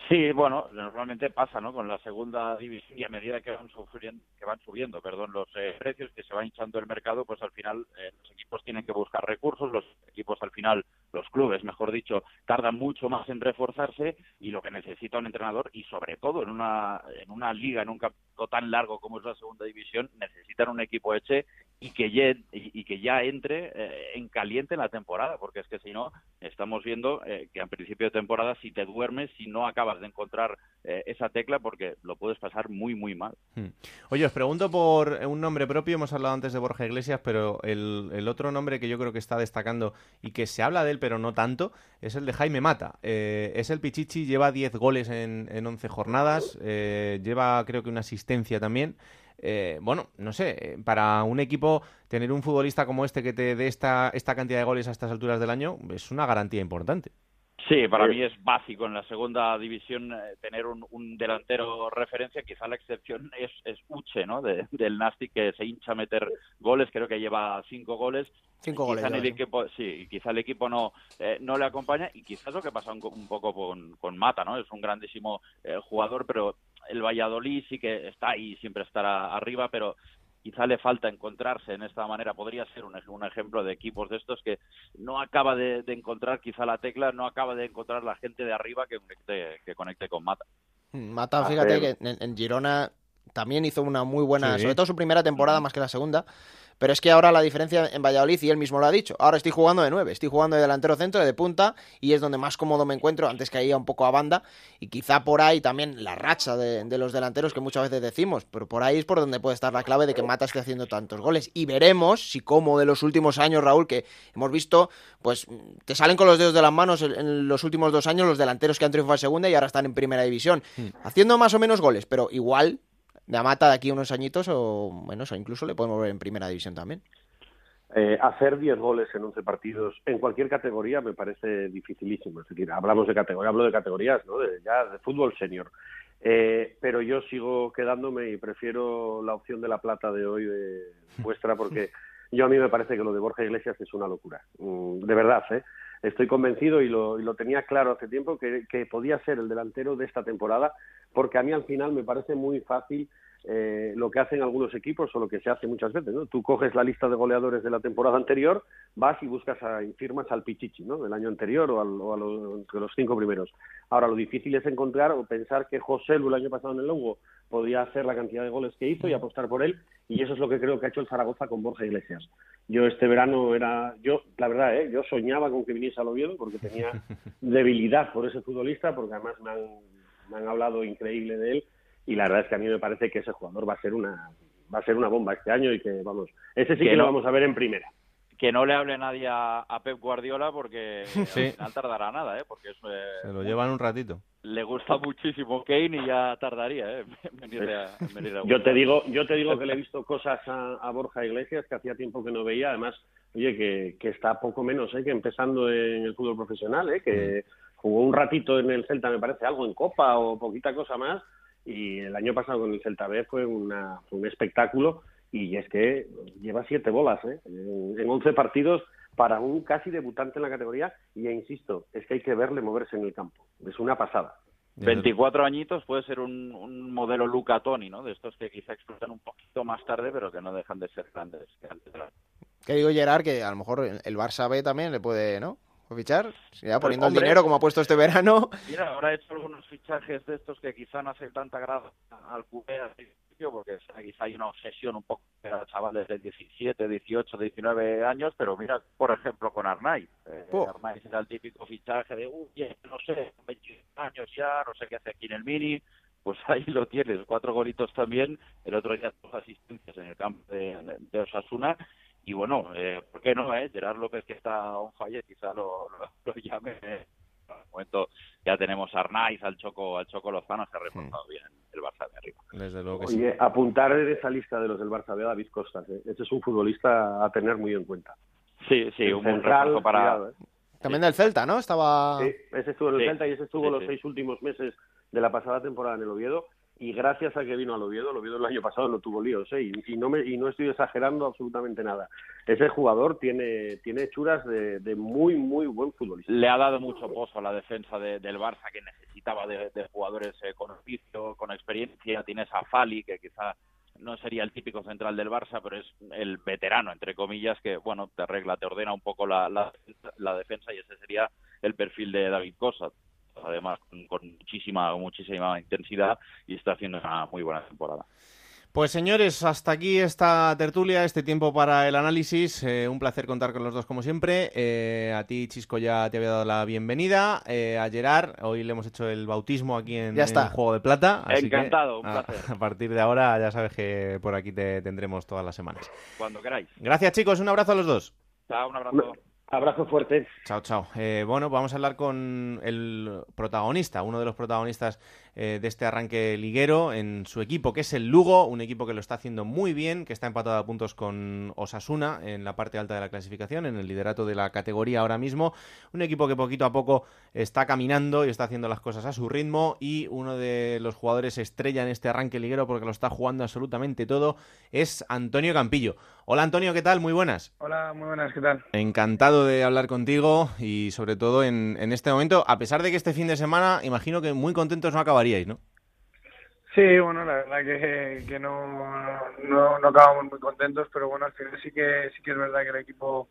Sí, bueno, normalmente pasa, ¿no? Con la segunda división y a medida que van subiendo, que van subiendo, perdón, los eh, precios que se va hinchando el mercado, pues al final eh, los equipos tienen que buscar recursos, los equipos al final, los clubes, mejor dicho, tardan mucho más en reforzarse y lo que necesita un entrenador y sobre todo en una en una liga, en un campo tan largo como es la segunda división, necesitan un equipo eche y que ya, y, que ya entre eh, en caliente en la temporada, porque es que si no, estamos viendo eh, que a principio de temporada si te duermes, si no acabas de encontrar eh, esa tecla, porque lo puedes pasar muy, muy mal. Hmm. Oye, os pregunto por un nombre propio, hemos hablado antes de Borja Iglesias, pero el, otro nombre que yo creo que está destacando y que se habla de él, pero no tanto, es el de Jaime Mata. es el Pichichi, lleva 10 goles en, en 11 jornadas, lleva creo que una asistencia también. Eh, bueno, no sé, eh, para un equipo tener un futbolista como este que te dé esta, esta cantidad de goles a estas alturas del año es una garantía importante. Sí, para mí es básico en la segunda división eh, tener un, delantero referencia. Quizá la excepción es, es Uche, ¿no? del Nastic que se hincha a meter goles. Creo que lleva cinco goles. Cinco goles. el equipo, sí, quizá el equipo no no le acompaña y quizás lo que pasa un, un poco con, con Mata, ¿no? Es un grandísimo jugador, pero el Valladolid sí que está ahí, siempre estará arriba, pero quizá le falta encontrarse en esta manera. Podría ser un, ejemplo de equipos de estos que no acaba de, encontrar quizá la tecla, no acaba de encontrar la gente de arriba que conecte, que conecte con Mata. Mata, fíjate que en, Girona también hizo una muy buena, Sí. sobre todo su primera temporada más que la segunda. Pero es que ahora la diferencia en Valladolid, y él mismo lo ha dicho, ahora estoy jugando de nueve, estoy jugando de delantero centro, de punta, y es donde más cómodo me encuentro, antes caía un poco a banda, y quizá por ahí también la racha de, de los delanteros que muchas veces decimos, pero por ahí es por donde puede estar la clave de que Mata esté haciendo tantos goles. Y veremos si como de los últimos años, Raúl, que hemos visto, pues te salen con los dedos de las manos en, en los últimos dos años los delanteros que han triunfado en segunda y ahora están en primera división, haciendo más o menos goles, pero igual de Mata de aquí a unos añitos o menos, o incluso le podemos ver en primera división también. Eh, hacer 10 goles en 11 partidos en cualquier categoría me parece dificilísimo. Es decir, hablamos de categoría, hablo de categorías, ¿no? De, ya de fútbol senior. Eh, pero yo sigo quedándome y prefiero la opción de la plata de hoy de *laughs* vuestra porque yo a mí me parece que lo de Borja Iglesias es una locura. Mm, De verdad, ¿eh? Estoy convencido y lo, y lo tenía claro hace tiempo que, que podía ser el delantero de esta temporada porque a mí al final me parece muy fácil eh, lo que hacen algunos equipos o lo que se hace muchas veces, ¿no? Tú coges la lista de goleadores de la temporada anterior, vas y buscas a, y firmas al Pichichi, ¿no? Del año anterior o, al, o a los cinco primeros. Ahora, lo difícil es encontrar o pensar que José Lu el año pasado en el Lugo podía hacer la cantidad de goles que hizo y apostar por él, y eso es lo que creo que ha hecho el Zaragoza con Borja Iglesias. Yo este verano era, yo, la verdad, ¿eh? yo soñaba con que viniese al Oviedo porque tenía *laughs* debilidad por ese futbolista, porque además me han, me han hablado increíble de él, y la verdad es que a mí me parece que ese jugador va a ser una va a ser una bomba este año y que vamos ese sí que, Que lo vamos a ver en primera Que no le hable nadie a, a Pep Guardiola porque *laughs* Sí. al final tardará nada, ¿eh? Porque es, eh, Se lo llevan un ratito. le gusta muchísimo Kane y ya tardaría, ¿eh? *laughs* En venirle a, en venirle a *laughs* yo te digo yo te digo que le he visto cosas a, a Borja Iglesias que hacía tiempo que no veía además oye que, que está poco menos ¿eh? que empezando en el fútbol profesional ¿eh? que jugó un ratito en el Celta me parece algo en Copa o poquita cosa más y el año pasado con el Celta B fue una fue un espectáculo y es que lleva siete bolas ¿eh? en, 11 partidos para un casi debutante en la categoría y e insisto es que hay que verle moverse en el campo es una pasada 24 añitos puede ser un, un modelo Luca Toni, ¿no? De estos que quizá explotan un poquito más tarde, pero que no dejan de ser grandes. que antes eran. Que digo, Gerard, que a lo mejor el el Barça B también le puede, ¿no? Fichar, ya poniendo hombre. el dinero como ha puesto este verano. *laughs* Mira, ahora he hecho algunos fichajes de estos que quizá no hacen tanta gracia al QB al principio, porque quizá hay una obsesión un poco a chavales de 17, 18, 19 años, pero mira, por ejemplo, con Arnaiz. Eh, Oh. Arnaiz era el típico fichaje de, uy, no sé, 21 años ya, no sé qué hace aquí en el Mini. Pues *laughs* ahí lo tienes, cuatro golitos también, el otro día dos asistencias en el campo de, de Osasuna. Y bueno, eh, ¿por qué no? Eh? Gerard López, que está on fire, quizá lo, lo, lo llame. eh. En el momento ya tenemos a Arnaiz, al Choco, al Choco Lozano, se ha reforzado bien el Barça de arriba. Desde luego que sí. Oye, apuntar en esa lista de los del Barça B a David Costas. ¿eh? Ese es un futbolista a tener muy en cuenta. Sí, sí, El un buen refuerzo para... cuidado, ¿eh? También del Celta, ¿no? Estaba. Sí, ese estuvo en el Sí, Celta y ese estuvo sí, los sí. seis últimos meses de la pasada temporada en el Oviedo. Y gracias a que vino al Oviedo, el Oviedo el año pasado no tuvo líos, ¿eh? y, no me, y no estoy exagerando absolutamente nada. Ese jugador tiene, tiene hechuras de, muy, muy buen futbolista. Le ha dado mucho pozo a la defensa de- del Barça, que necesitaba de, de jugadores eh, con oficio, con experiencia. Tienes a Fali, que quizá no sería el típico central del Barça, pero es el veterano, entre comillas, que, bueno, te arregla, te ordena un poco la, la, la defensa y ese sería el perfil de David Cosa. Además, con, con muchísima, muchísima intensidad y está haciendo una muy buena temporada. Pues señores, hasta aquí esta tertulia, este tiempo para el análisis. Eh, un placer contar con los dos como siempre. Eh, a ti, Chisco, ya te había dado la bienvenida. Eh, a Gerard, hoy le hemos hecho el bautismo aquí en, Ya está. en Juego de Plata. así que, Encantado, un a- placer. *laughs* A partir de ahora ya sabes que por aquí te tendremos todas las semanas. Cuando queráis. Gracias chicos, un abrazo a los dos. Chao, un abrazo. Abrazo fuerte. Chao, chao. Eh, bueno, vamos a hablar con el protagonista, uno de los protagonistas eh, de este arranque liguero en su equipo, que es el Lugo, un equipo que lo está haciendo muy bien, que está empatado a puntos con Osasuna en la parte alta de la clasificación, en el liderato de la categoría ahora mismo. Un equipo que poquito a poco está caminando y está haciendo las cosas a su ritmo y uno de los jugadores estrella en este arranque liguero porque lo está jugando absolutamente todo es Antonio Campillo. Hola Antonio, ¿qué tal? Muy buenas. Hola, muy buenas, ¿qué tal? Encantado de hablar contigo y sobre todo en, en este momento, a pesar de que este fin de semana, imagino que muy contentos no Sí, bueno, la verdad que, que no, no, no acabamos muy contentos, pero bueno, al final sí que, sí que es verdad que el equipo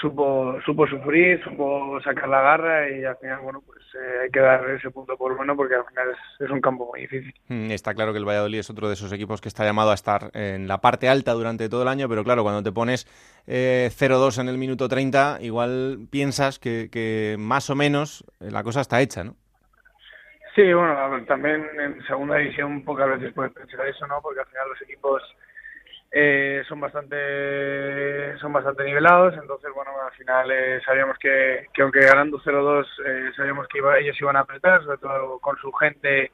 supo, supo sufrir, supo sacar la garra y al final, bueno, pues eh, hay que dar ese punto por bueno porque al final es, es, un campo muy difícil. Mm, está claro que el Valladolid es otro de esos equipos que está llamado a estar en la parte alta durante todo el año, pero claro, cuando te pones eh, 0-2 en el minuto 30, igual piensas que, que más o menos la cosa está hecha, ¿no? Sí, bueno, también en segunda división pocas veces puedes pensar eso, ¿no? Porque al final los equipos eh, son bastante son bastante nivelados, entonces bueno, al final eh, sabíamos que, que aunque ganando 0-2 eh, sabíamos que iba, ellos iban a apretar, sobre todo con su gente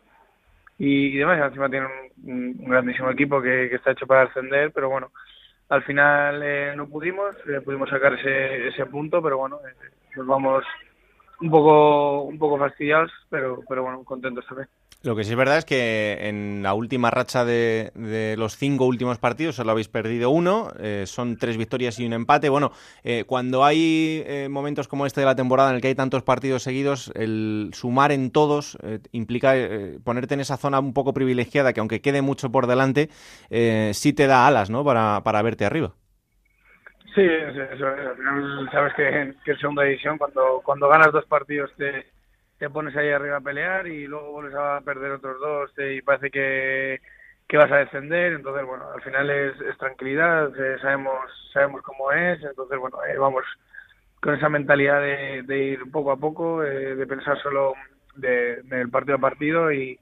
y, y demás, encima tienen un, un grandísimo equipo que, que, está hecho para ascender, pero bueno, al final eh, no pudimos, eh, pudimos sacar ese, ese punto, pero bueno, eh, nos vamos un poco un poco fastidiados, pero pero bueno, contentos también. Lo que sí es verdad es que en la última racha de, los cinco últimos partidos solo habéis perdido uno, eh, son tres victorias y un empate. Bueno, eh, cuando hay eh, momentos como este de la temporada en el que hay tantos partidos seguidos, el sumar en todos implica ponerte en esa zona un poco privilegiada que aunque quede mucho por delante, sí te da alas, ¿no? Para, para verte arriba. Sí, eso, eso, al final sabes que, que en segunda división. Cuando, cuando ganas dos partidos te, te pones ahí arriba a pelear y luego vuelves a perder otros dos y parece que, que vas a descender, entonces bueno, al final es, es tranquilidad, eh, sabemos sabemos cómo es, entonces bueno, eh, vamos con esa mentalidad de, de ir poco a poco, eh, de pensar solo de, del partido a partido y,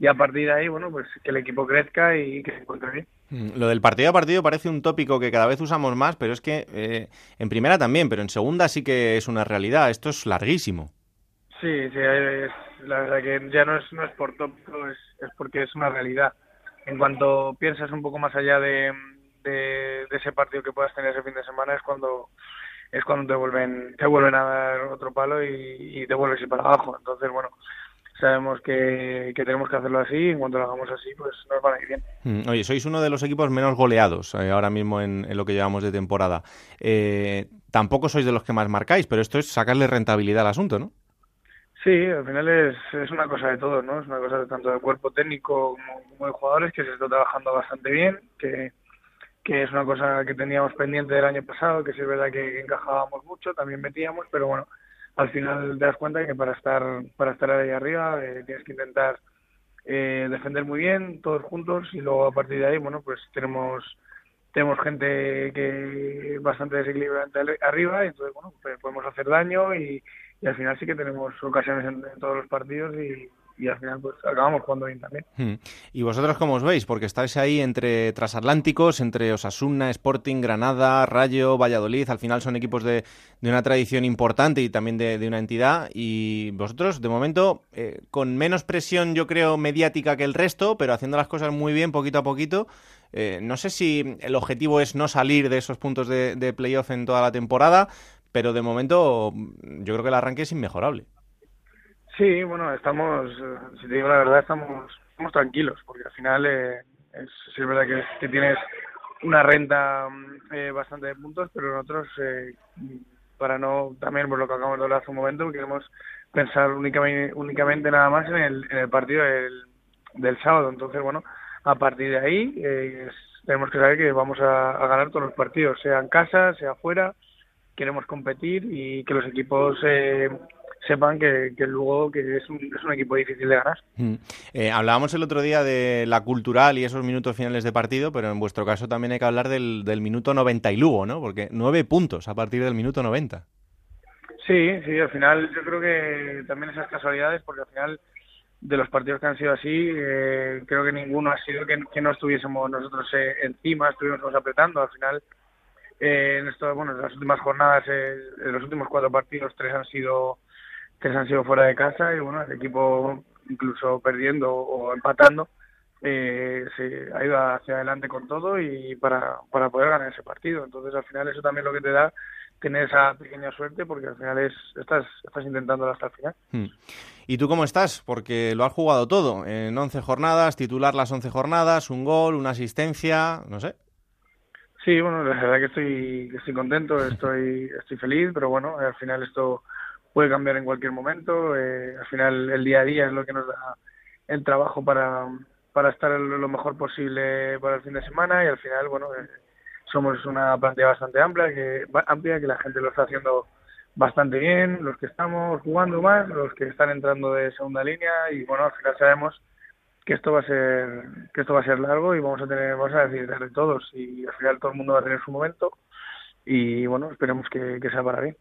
y a partir de ahí, bueno, pues que el equipo crezca y que se encuentre bien. Mm, lo del partido a partido parece un tópico que cada vez usamos más, pero es que eh, en primera también, pero en segunda sí que es una realidad. Esto es larguísimo. Sí, sí, es, la verdad que ya no es, no es por tópico, es, es porque es una realidad. En cuanto piensas un poco más allá de, de, ese partido que puedas tener ese fin de semana es cuando es cuando te vuelven te vuelven a dar otro palo y, y te vuelves ir para abajo. Entonces, bueno, sabemos que, que, tenemos que hacerlo así y en cuanto lo hagamos así, pues nos van a ir bien. Mm, oye, sois uno de los equipos menos goleados eh, ahora mismo en, en, lo que llevamos de temporada. Eh, tampoco sois de los que más marcáis, pero esto es sacarle rentabilidad al asunto, ¿no? Sí, al final es, es una cosa de todos, ¿no? Es una cosa de tanto del cuerpo técnico como, como de jugadores que se está trabajando bastante bien, que, que es una cosa que teníamos pendiente del año pasado, que sí es verdad que, que encajábamos mucho, también metíamos, pero bueno, al final te das cuenta que para estar para estar ahí arriba eh, tienes que intentar eh, defender muy bien todos juntos y luego a partir de ahí bueno pues tenemos tenemos gente que bastante desequilibrante arriba y entonces bueno pues podemos hacer daño y, al final sí que tenemos ocasiones en, en todos los partidos y, y al final pues acabamos jugando bien también. Hmm. ¿Y vosotros cómo os veis? Porque estáis ahí entre transatlánticos, entre Osasuna, Sporting, Granada, Rayo, Valladolid, al final son equipos de, de una tradición importante y también de, de, una entidad y vosotros de momento eh, con menos presión yo creo mediática que el resto, pero haciendo las cosas muy bien poquito a poquito. Eh, no sé si el objetivo es no salir de esos puntos de, de playoff en toda la temporada, pero de momento yo creo que el arranque es inmejorable. Sí, bueno, estamos, si te digo la verdad, estamos, estamos tranquilos, porque al final eh, es, verdad que, que tienes una renta eh, bastante de puntos, pero nosotros, eh, para no, también por lo que acabamos de hablar hace un momento, queremos pensar únicamente, únicamente nada más en el, en el partido del, del sábado. Entonces, bueno, a partir de ahí eh, es, tenemos que saber que vamos a, a ganar todos los partidos, sea en casa, sea afuera, queremos competir y que los equipos eh, sepan que, que luego que es un, es un equipo difícil de ganar. Mm. Eh, hablábamos el otro día de la cultural y esos minutos finales de partido, pero en vuestro caso también hay que hablar del, del minuto 90 y Lugo, ¿no? Porque nueve puntos a partir del minuto 90. Sí, sí, al final yo creo que también esas casualidades, porque al final de los partidos que han sido así, eh, creo que ninguno ha sido que, que no estuviésemos nosotros eh, encima, estuviésemos apretando. Al final, eh, en esto, bueno, en las últimas jornadas, eh, en los últimos cuatro partidos, tres han sido tres han sido fuera de casa y bueno, el equipo incluso perdiendo o empatando eh, se ha ido hacia adelante con todo y para, para poder ganar ese partido. Entonces al final eso también lo que te da tener esa pequeña suerte porque al final es estás, estás intentándolo hasta el final. Hmm. ¿Y tú cómo estás? Porque lo has jugado todo, en 11 jornadas, titular las 11 jornadas, un gol, una asistencia, no sé. Sí, bueno, la verdad que estoy, estoy contento, estoy, estoy feliz, pero bueno, al final esto puede cambiar en cualquier momento. Eh, al final el día a día es lo que nos da el trabajo para, para estar lo mejor posible para el fin de semana y al final, bueno, eh, somos una plantilla bastante amplia, que, amplia, que la gente lo está haciendo bastante bien, los que estamos jugando más, los que están entrando de segunda línea y bueno, al final sabemos que esto va a ser que esto va a ser largo y vamos a tener vamos a decir de todos y al final todo el mundo va a tener su momento y bueno, esperemos que, que sea para bien.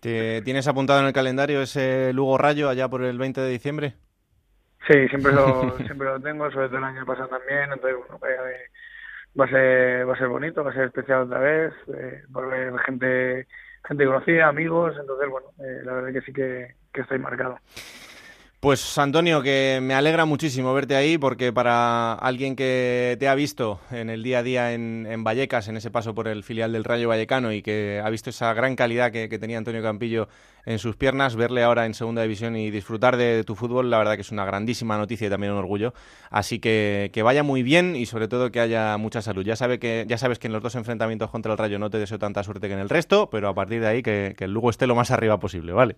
¿Te ¿Tienes apuntado en el calendario ese Lugo Rayo allá por el 20 de diciembre? Sí, siempre lo, *laughs* siempre lo tengo, sobre todo el año pasado también, entonces bueno, eh, va a ser, va a ser bonito, va a ser especial otra vez, eh, ver gente, gente conocida, amigos, entonces bueno, eh, la verdad que sí que, que estoy marcado. Pues Antonio, que me alegra muchísimo verte ahí porque para alguien que te ha visto en el día a día en, Vallecas, en ese paso por el filial del Rayo Vallecano y que ha visto esa gran calidad que, tenía Antonio Campillo en sus piernas, verle ahora en segunda división y disfrutar de, tu fútbol, la verdad que es una grandísima noticia y también un orgullo. Así que que vaya muy bien y sobre todo que haya mucha salud. Ya, sabe que, ya sabes que en los dos enfrentamientos contra el Rayo no te deseo tanta suerte que en el resto, pero a partir de ahí que, que el Lugo esté lo más arriba posible, ¿vale?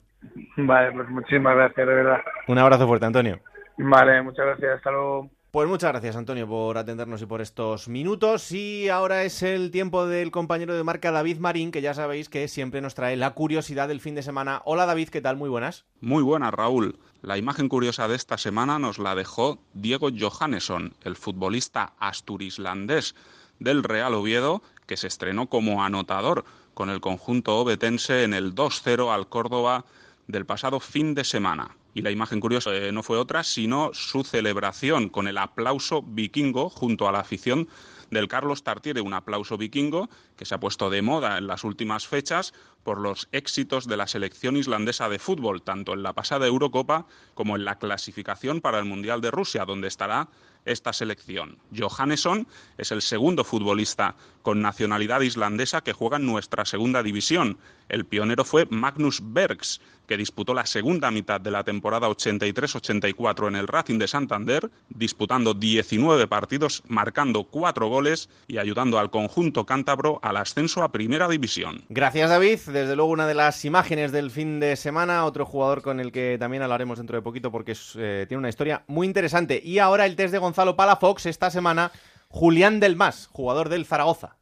Vale, pues muchísimas gracias, de verdad. Un abrazo fuerte, Antonio. Vale, muchas gracias. Hasta luego. Pues muchas gracias, Antonio, por atendernos y por estos minutos. Y ahora es el tiempo del compañero de marca David Marín, que ya sabéis que siempre nos trae la curiosidad del fin de semana. Hola, David, ¿qué tal? Muy buenas. Muy buenas, Raúl. La imagen curiosa de esta semana nos la dejó Diego Johannesson, el futbolista asturislandés del Real Oviedo, que se estrenó como anotador con el conjunto obetense en el 2-0 al Córdoba del pasado fin de semana. Y la imagen curiosa eh, no fue otra, sino su celebración con el aplauso vikingo junto a la afición del Carlos Tartiere, un aplauso vikingo que se ha puesto de moda en las últimas fechas por los éxitos de la selección islandesa de fútbol, tanto en la pasada Eurocopa como en la clasificación para el Mundial de Rusia, donde estará esta selección. Johannesson es el segundo futbolista con nacionalidad islandesa que juega en nuestra segunda división. El pionero fue Magnus Bergs, que disputó la segunda mitad de la temporada 83-84 en el Racing de Santander, disputando 19 partidos, marcando 4 goles y ayudando al conjunto cántabro al ascenso a Primera División. Gracias David, desde luego una de las imágenes del fin de semana, otro jugador con el que también hablaremos dentro de poquito porque eh, tiene una historia muy interesante. Y ahora el test de Gonzalo Palafox esta semana, Julián Delmas, jugador del Zaragoza.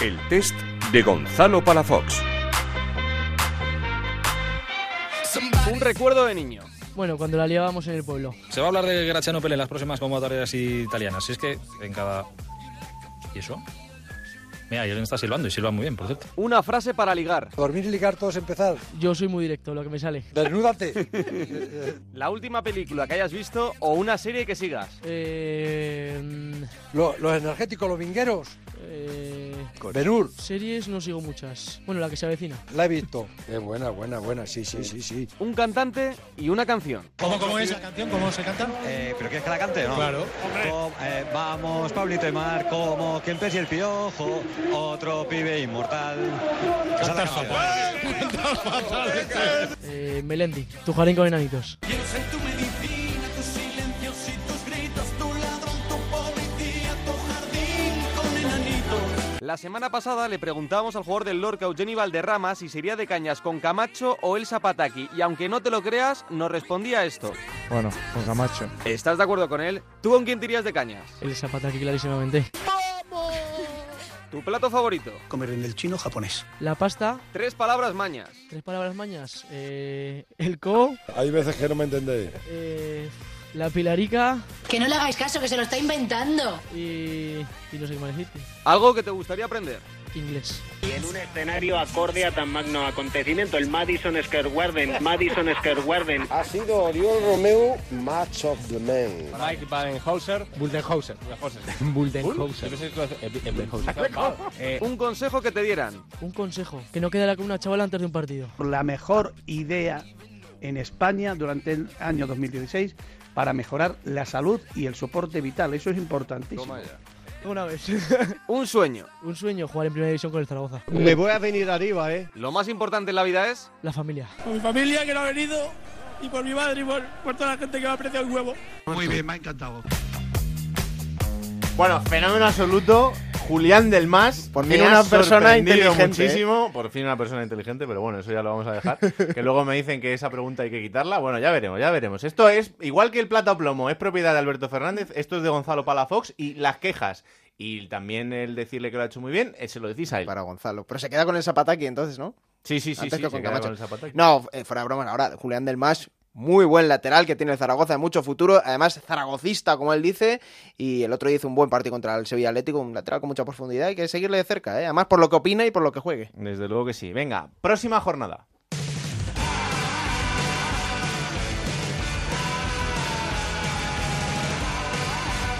El test de Gonzalo Palafox. Un recuerdo de niño. Bueno, cuando la liábamos en el pueblo. Se va a hablar de Graciano Pelle en las próximas convocatorias italianas. es que en cada... ¿Y eso? Mira, alguien está silbando y silba muy bien, por cierto. Una frase para ligar. Dormir y ligar todos empezar. Yo soy muy directo, lo que me sale. Desnúdate. *laughs* la última película que hayas visto o una serie que sigas. Eh... los energéticos, los vingueros. Eh... Benur. Series no sigo muchas. Bueno, la que se avecina. La he visto. Es buena, buena, buena. Sí, sí, sí, sí. Un cantante y una canción. ¿Cómo, cómo es la canción? ¿Cómo se canta? Eh, ¿Pero quieres que la cante no? Claro. Eh, vamos, Pablito y Mar, como que el pez y el piojo, otro pibe inmortal. Cantas fatal. Cantas fatal. Eh, Melendi, tu jardín con enanitos. La semana pasada le preguntábamos al jugador del Lorca, Eugeni Valderrama, si sería de cañas con Camacho o el Zapataki. Y aunque no te lo creas, nos respondía esto. Bueno, con Camacho. ¿Estás de acuerdo con él? ¿Tú con quién tirías de cañas? El Zapataki, clarísimamente. ¡Vamos! ¿Tu plato favorito? Comer en el chino japonés. La pasta. Tres palabras mañas. Tres palabras mañas. Eh, el co. Hay veces que no me entendéis. Eh, la pilarica. Que no le hagáis caso, que se lo está inventando. Y, y no sé qué más ¿Algo que te gustaría aprender? Inglés. Y en un escenario acorde a tan magno acontecimiento, el Madison Square Garden, Madison Square Garden. Ha sido Oriol Romeo, Match of the Men. Mike Badenhauser. Buldenhauser. Buldenhauser. Un consejo que te dieran. Un consejo. Que no quedara con una chavala antes de un partido. La mejor idea en España durante el año 2016 para mejorar la salud y el soporte vital. Eso es importantísimo. Una vez. *laughs* un sueño. Un sueño, jugar en primera división con el Zaragoza. Me voy a venir arriba, ¿eh? Lo más importante en la vida es... La familia. Por mi familia que no ha venido y por mi madre y por, por toda la gente que me ha apreciado el huevo. Muy bien, me ha encantado. Bueno, fenómeno absoluto. Julián del Mas. Por fin una persona inteligente, ¿eh? Muchísimo. Por fin una persona inteligente, pero bueno, eso ya lo vamos a dejar. que luego me dicen que esa pregunta hay que quitarla. Bueno, ya veremos, ya veremos. Esto es, igual que el plata o plomo, es propiedad de Alberto Fernández, esto es de Gonzalo Palafox y las quejas. Y también el decirle que lo ha hecho muy bien, eh, se lo decís a él. Para Gonzalo. Pero se queda con el Zapataki entonces, ¿no? Sí, sí, sí, Antes sí, que se con queda con el Zapataki. No, eh, fuera de bromas. Ahora, Julián del Mas, muy buen lateral que tiene el Zaragoza, mucho futuro. Además, zaragocista, como él dice. Y el otro día hizo un buen partido contra el Sevilla Atlético, un lateral con mucha profundidad. Hay que seguirle de cerca, ¿eh? Además, por lo que opina y por lo que juegue. Desde luego que sí. Venga, próxima jornada.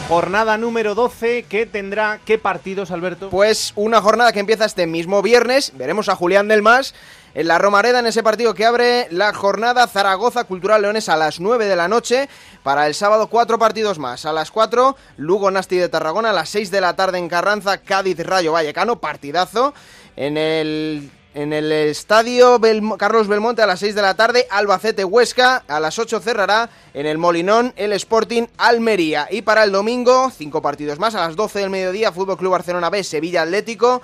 Jornada número 12, ¿qué tendrá? ¿Qué partidos, Alberto? Pues una jornada que empieza este mismo viernes. Veremos a Julián del Mas en la Romareda en ese partido que abre la jornada Zaragoza Cultural Leones a las 9 de la noche. Para el sábado cuatro partidos más. A las 4 Lugo Nasti de Tarragona. A las 6 de la tarde en Carranza Cádiz Rayo Vallecano. Partidazo. En el en el estadio Carlos Belmonte a las 6 de la tarde, Albacete Huesca, a las 8 cerrará en el Molinón el Sporting Almería. Y para el domingo, cinco partidos más, a las 12 del mediodía, Fútbol Club Barcelona B, Sevilla Atlético,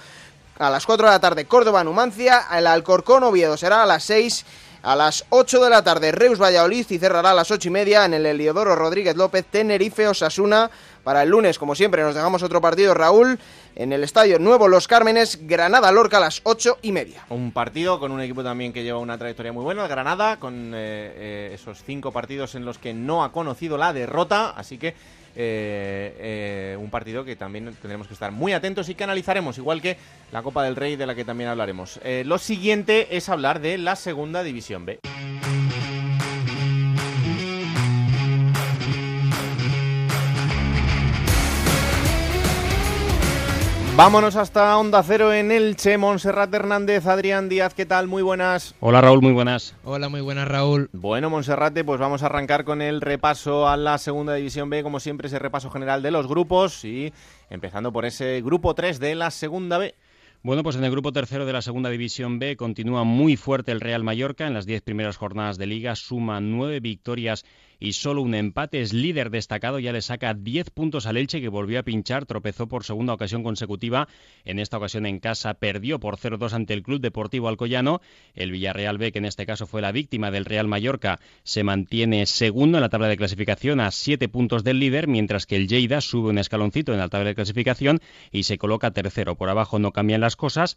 a las 4 de la tarde, Córdoba Numancia, el Alcorcón Oviedo será a las 6. A las 8 de la tarde, Reus Valladolid y cerrará a las 8 y media en el Heliodoro Rodríguez López, Tenerife Osasuna. Para el lunes, como siempre, nos dejamos otro partido, Raúl, en el Estadio Nuevo Los Cármenes, Granada Lorca a las 8 y media. Un partido con un equipo también que lleva una trayectoria muy buena, Granada, con eh, eh, esos cinco partidos en los que no ha conocido la derrota, así que eh, un partido que también tendremos que estar muy atentos y que analizaremos, igual que la Copa del Rey de la que también hablaremos. Lo siguiente es hablar de la Segunda División B. Vámonos hasta Onda Cero en Elche, Monserrat Hernández, Adrián Díaz, ¿qué tal? Muy buenas. Hola Raúl, muy buenas. Hola, muy buenas Raúl. Bueno, Monserrate, pues vamos a arrancar con el repaso a la Segunda División B, como siempre, ese repaso general de los grupos y empezando por ese grupo 3 de la Segunda B. Bueno, pues en el grupo tercero de la segunda división B continúa muy fuerte el Real Mallorca. En las diez primeras jornadas de liga suma nueve victorias y solo un empate. Es líder destacado, ya le saca 10 puntos al Elche que volvió a pinchar, tropezó por segunda ocasión consecutiva. En esta ocasión en casa perdió por 0-2 ante el Club Deportivo Alcoyano. El Villarreal B, que en este caso fue la víctima del Real Mallorca, se mantiene segundo en la tabla de clasificación a 7 puntos del líder, mientras que el Lleida sube un escaloncito en la tabla de clasificación y se coloca tercero. Por abajo no cambian las cosas.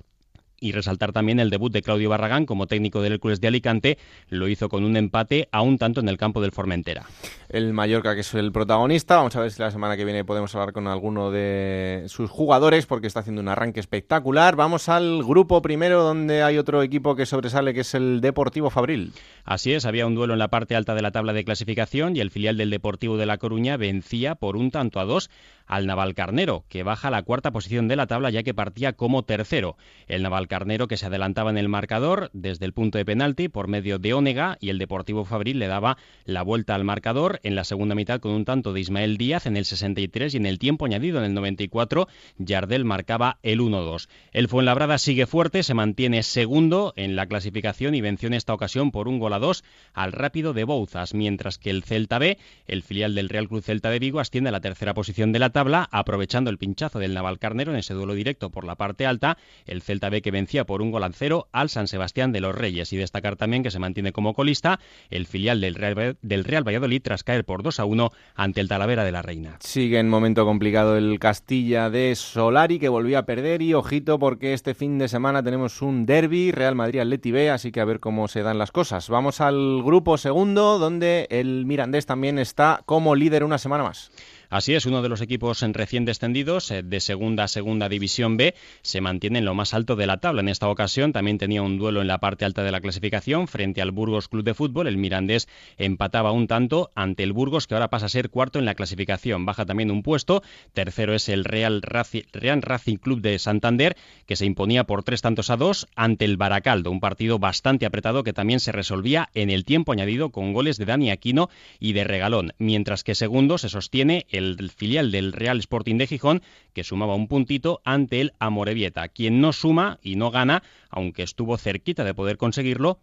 Y resaltar también el debut de Claudio Barragán como técnico del Hércules de Alicante. Lo hizo con un empate a un tanto en el campo del Formentera. El Mallorca, que es el protagonista. Vamos a ver si la semana que viene podemos hablar con alguno de sus jugadores, porque está haciendo un arranque espectacular. Vamos al grupo primero, donde hay otro equipo que sobresale, que es el Deportivo Fabril. Así es, había un duelo en la parte alta de la tabla de clasificación y el filial del Deportivo de La Coruña vencía por un tanto a dos al Navalcarnero, que baja a la cuarta posición de la tabla ya que partía como tercero. El Navalcarnero que se adelantaba en el marcador desde el punto de penalti por medio de Ónega y el Deportivo Fabril le daba la vuelta al marcador en la segunda mitad con un tanto de Ismael Díaz en el 63 y en el tiempo añadido en el 94 Yardel marcaba el 1-2. El Fuenlabrada sigue fuerte, se mantiene segundo en la clasificación y venció en esta ocasión por un gol a dos al Rápido de Bouzas, mientras que el Celta B, el filial del Real Cruz Celta de Vigo, asciende a la tercera posición de la tabla, aprovechando el pinchazo del Navalcarnero en ese duelo directo por la parte alta, el Celta B que vencía por un gol a cero al San Sebastián de los Reyes y destacar también que se mantiene como colista el filial del Real, del Real Valladolid tras caer por 2 a 1 ante el Talavera de la Reina. Sigue en momento complicado el Castilla de Solari, que volvió a perder. Y ojito, porque este fin de semana tenemos un derby Real Madrid-Atleti B, así que a ver cómo se dan las cosas. Vamos al grupo segundo, donde el Mirandés también está como líder una semana más. Así es, uno de los equipos recién descendidos eh, de segunda a segunda división B se mantiene en lo más alto de la tabla. En esta ocasión también tenía un duelo en la parte alta de la clasificación frente al Burgos Club de Fútbol. El Mirandés empataba un tanto ante el Burgos que ahora pasa a ser cuarto en la clasificación. Baja también un puesto. Tercero es el Real Real Racing Club de Santander que se imponía por tres tantos a dos ante el Baracaldo. Un partido bastante apretado que también se resolvía en el tiempo añadido con goles de Dani Aquino y de Regalón. Mientras que segundo se sostiene el el filial del Real Sporting de Gijón, que sumaba un puntito ante el Amorebieta. Quien no suma y no gana, aunque estuvo cerquita de poder conseguirlo,